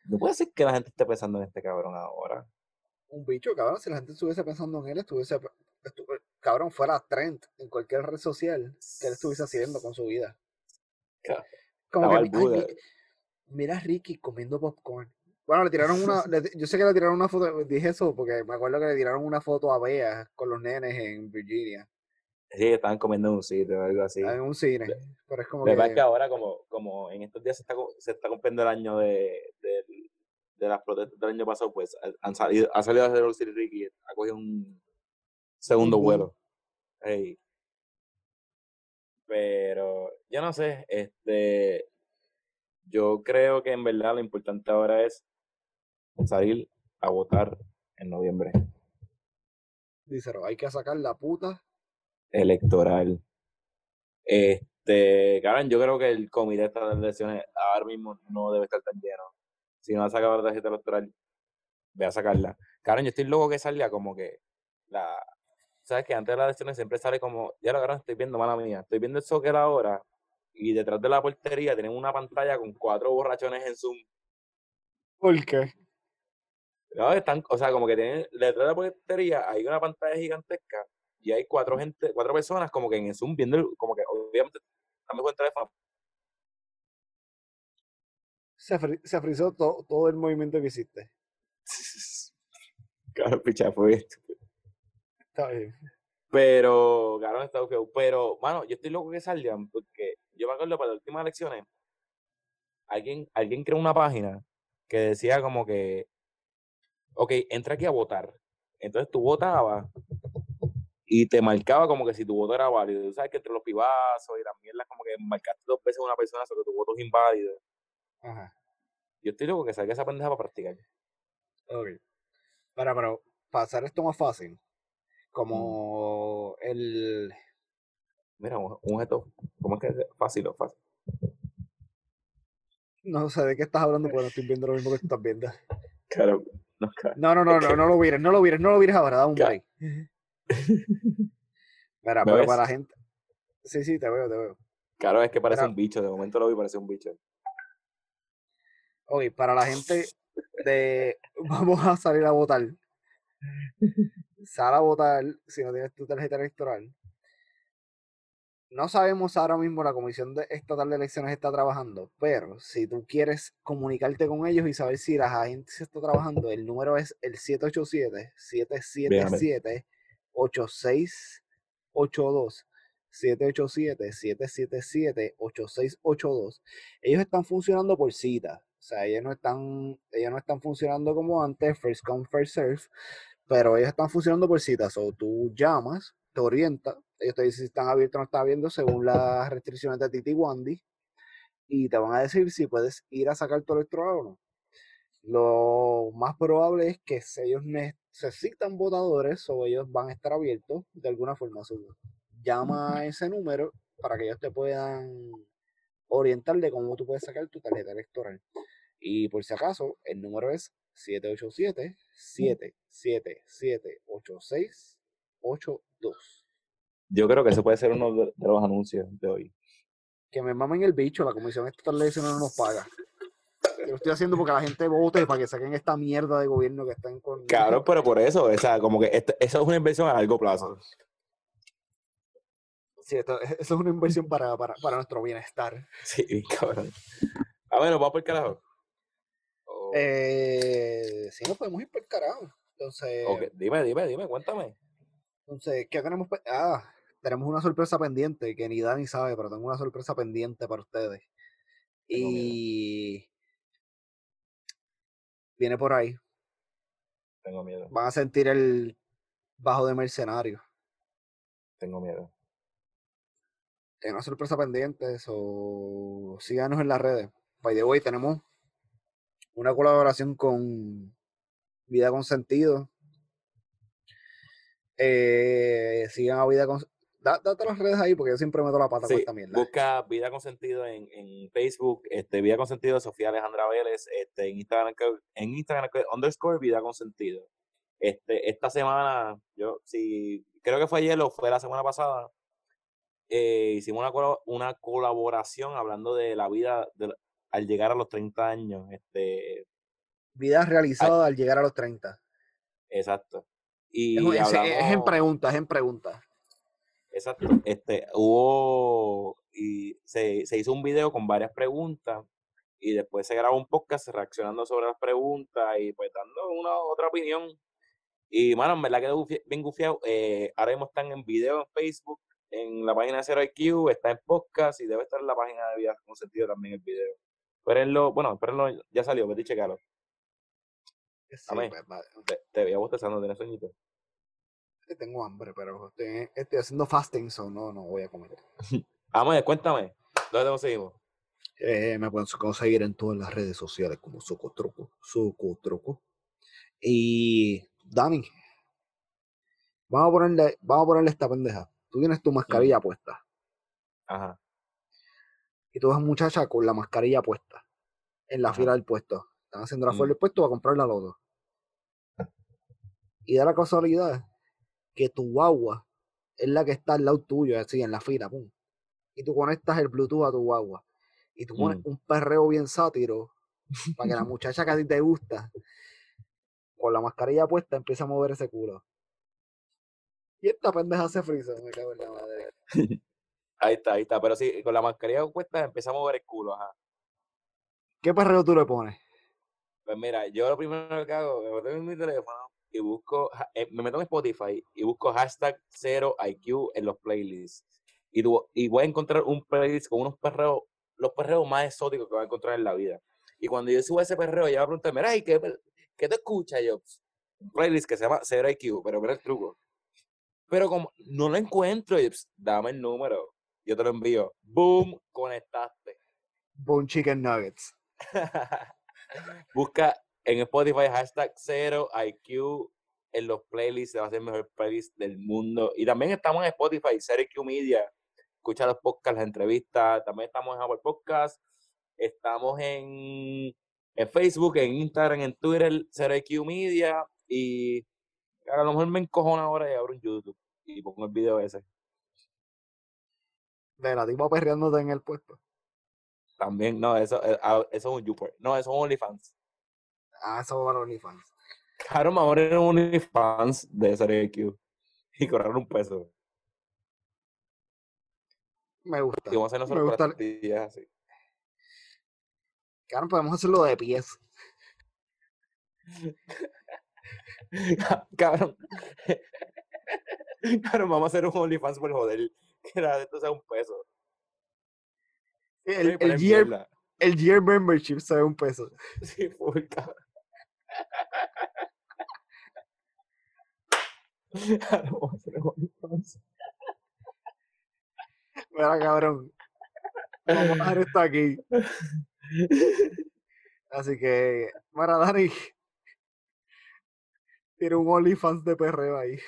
no puedo decir que la gente esté pensando en este cabrón ahora. Un bicho, cabrón, si la gente estuviese pensando en él, estuviese, estu- cabrón, fuera trend en cualquier red social que él estuviese haciendo con su vida. Ca- Como Estaba que, al "Ay, Buda. mi- mira a Ricky comiendo popcorn. Bueno, le tiraron una, le- yo sé que le tiraron una foto, dije eso porque me acuerdo que le tiraron una foto a Bea con los nenes en Virginia, Sí, estaban comiendo en un sitio o algo así. en un cine. Pero es como que es ahora, como, como en estos días se está, se está cumpliendo el año de, de, de las protestas del año pasado, pues han salido, ha salido a hacer City Ricky, ha cogido un segundo vuelo. Ey. Pero yo no sé, este, yo creo que en verdad lo importante ahora es salir a votar en noviembre díselo, hay que sacar la puta. electoral. Este, cabrón, yo creo que el comité de elecciones ahora mismo no debe estar tan lleno. Si no va a sacar la tarjeta electoral, ve a sacarla. Cabrón, yo estoy loco que salga como que la. ¿Sabes que Antes de las elecciones siempre sale como. Ya lo cabrón, estoy viendo, mala mía. Estoy viendo el soccer ahora y detrás de la portería tienen una pantalla con cuatro borrachones en Zoom. ¿Por qué? No, están, o sea, como que tienen, detrás de la portería hay una pantalla gigantesca y hay cuatro gente, cuatro personas como que en el Zoom viendo, el- como que obviamente con el teléfono. Se, fri- se frizó to- todo el movimiento que hiciste. Claro, picha, fue esto. Está bien. Pero, claro, está feo. Pero, mano, yo estoy loco que salgan porque yo me acuerdo para las últimas elecciones, alguien, alguien creó una página que decía como que, ok, entra aquí a votar. Entonces tú votabas y te marcaba como que si tu voto era válido. Tú sabes que entre los pibazos y las mierdas como que marcaste dos veces a una persona sobre tu voto es inválido. Ajá. Yo estoy loco que salga esa pendeja para practicar. Ok. Para, pero, para hacer esto más fácil, como el. Mira, un, objeto, ¿cómo es que es? Fácil o fácil? No sé de qué estás hablando porque no estoy viendo lo mismo que tú estás viendo. Claro, no, claro. No, no, no, no, no lo vires, no lo vires, no lo vires ahora, da un break. Mira, ¿Me pero ves? para la gente. Sí, sí, te veo, te veo. Claro, es que parece Mira. un bicho. De momento lo vi, parece un bicho. Ok, para la gente de vamos a salir a votar. Sal a votar si no tienes tu tarjeta electoral. no sabemos ahora mismo la Comisión de Estatal de Elecciones está trabajando, pero si tú quieres comunicarte con ellos y saber si la agencia está trabajando, el número es el 787-777-8682. 787-777-8682. Ellos están funcionando por cita. O sea, ellos no están, ellos no están funcionando como antes, first come, first serve, pero ellos están funcionando por cita. O tú llamas, te orientas, ellos te dicen si están abiertos o no están abiertos según las restricciones de Titi Wandy y te van a decir si puedes ir a sacar tu electoral o no. Lo más probable es que si ellos necesitan votadores o ellos van a estar abiertos de alguna forma. So, llama a ese número para que ellos te puedan orientar de cómo tú puedes sacar tu tarjeta electoral. Y por si acaso, el número es 787-777-8682. Yo creo que ese puede ser uno de, de los anuncios de hoy. Que me mamen el bicho, la Comisión Estatal de no nos paga. Yo lo estoy haciendo porque la gente vote para que saquen esta mierda de gobierno que están con. Claro, pero por eso, o sea, como que eso es una inversión a largo plazo. Sí, esto- eso es una inversión para, para, para nuestro bienestar. Sí, cabrón. A ver, nos vamos por el carajo. Eh, sí, nos podemos ir por el carajo. Entonces, ok, Dime, dime, dime, cuéntame. entonces, ¿qué tenemos? Ah, tenemos una sorpresa pendiente que ni Dani sabe, pero tengo una sorpresa pendiente para ustedes. Tengo miedo. Y viene por ahí. Tengo miedo, Van a sentir el bajo de mercenario. tengo miedo. Tengo una sorpresa pendiente, so síganos en las redes. By the way, tenemos una colaboración con Vida con Sentido. Eh, sigan a Vida con da, Date las redes ahí porque yo siempre meto la pata con Sí, esta mierda. busca Vida con Sentido en, en Facebook, este, Vida con Sentido de Sofía Alejandra Vélez, este, en Instagram, en Instagram, underscore Vida con Sentido. Este, esta semana, yo sí, creo que fue ayer o fue la semana pasada, eh, hicimos una, una colaboración hablando de la vida de- al llegar a los 30 años, este, Vida realizada al llegar a los 30. exacto. Y es- es en preguntas, es en preguntas. Exacto. Este, hubo y se, se hizo un video con varias preguntas y después se grabó un podcast reaccionando sobre las preguntas y pues dando una otra opinión. Y mano, en verdad quedó bien gufiado. Eh, ahora mismo están en video en Facebook, en la página de Zero IQ, está en podcast y debe estar en la página de Vida con Sentido también el video. Espérenlo, bueno, espérenlo, ya salió, vete y checalo. Sí, Amén. pues, va- Te, te veía bostezando, tienes sueñito. tengo hambre, pero estoy, estoy haciendo fasting, so no, no voy a comer. Amén, cuéntame, ¿dónde te conseguimos? Eh, me pueden conseguir en todas las redes sociales como Socotroco, Socotroco. Y Dani, vamos a ponerle, vamos a ponerle esta pendeja. Tú tienes tu mascarilla puesta Ajá. Y tú ves muchacha con la mascarilla puesta en la fila del puesto. Están haciendo la Mm. fila del puesto para comprarla a los dos. Y da la casualidad que tu guagua es la que está al lado tuyo, así en la fila, pum. Y tú conectas el Bluetooth a tu guagua. Y tú pones Mm. un perreo bien sátiro para que la muchacha que a ti te gusta, con la mascarilla puesta, empiece a mover ese culo. Y esta pendeja se frisa, me cago en la madre. Ahí está, ahí está. Pero sí, con la mascarilla puesta empezamos a ver el culo, ajá. ¿Qué perreo tú le pones? Pues mira, yo lo primero que hago, me meto en mi teléfono y busco, eh, me meto en Spotify y busco hashtag 0IQ en los playlists. Y, tú- y voy a encontrar un playlist con unos perreos, los perreos más exóticos que voy a encontrar en la vida. Y cuando yo subo ese perreo, ella va a preguntar, mira, ¿y qué, qué te escucha? Yo, "Pss, un playlist que se llama 0IQ, pero mira el truco. Pero como no lo encuentro, yo, "Pss, dame el número, yo te lo envío. ¡Boom! Conectaste. Bone Chicken Nuggets. Busca en Spotify hashtag 0IQ en los playlists, se va a hacer el mejor playlist del mundo. Y también estamos en Spotify, 0IQ Media. Escucha los podcasts, las entrevistas. También estamos en Apple Podcast. Estamos en, en Facebook, en Instagram, en Twitter, 0IQ Media. Y a lo mejor me encojona ahora y abro un YouTube y pongo el video ese de la tipa perreándote en el puesto. También, no, eso, eh, ah, eso es un Youporn. No, eso es un OnlyFans. Ah, eso es para OnlyFans. Claro, me un OnlyFans de Serie Q y cobraron un peso. Me gusta. Me gusta. Días, así. Claro, podemos hacerlo de pies. Cabrón. Cabrón, vamos a hacer un OnlyFans por joder que era entonces un peso. El, el, year, la... el, year, membership sabe un peso. Sí, por cabrón. Mira, cabrón. Vamos a dejar esto aquí. Así que, mira, Dani. Tiene un OnlyFans de perreo ahí.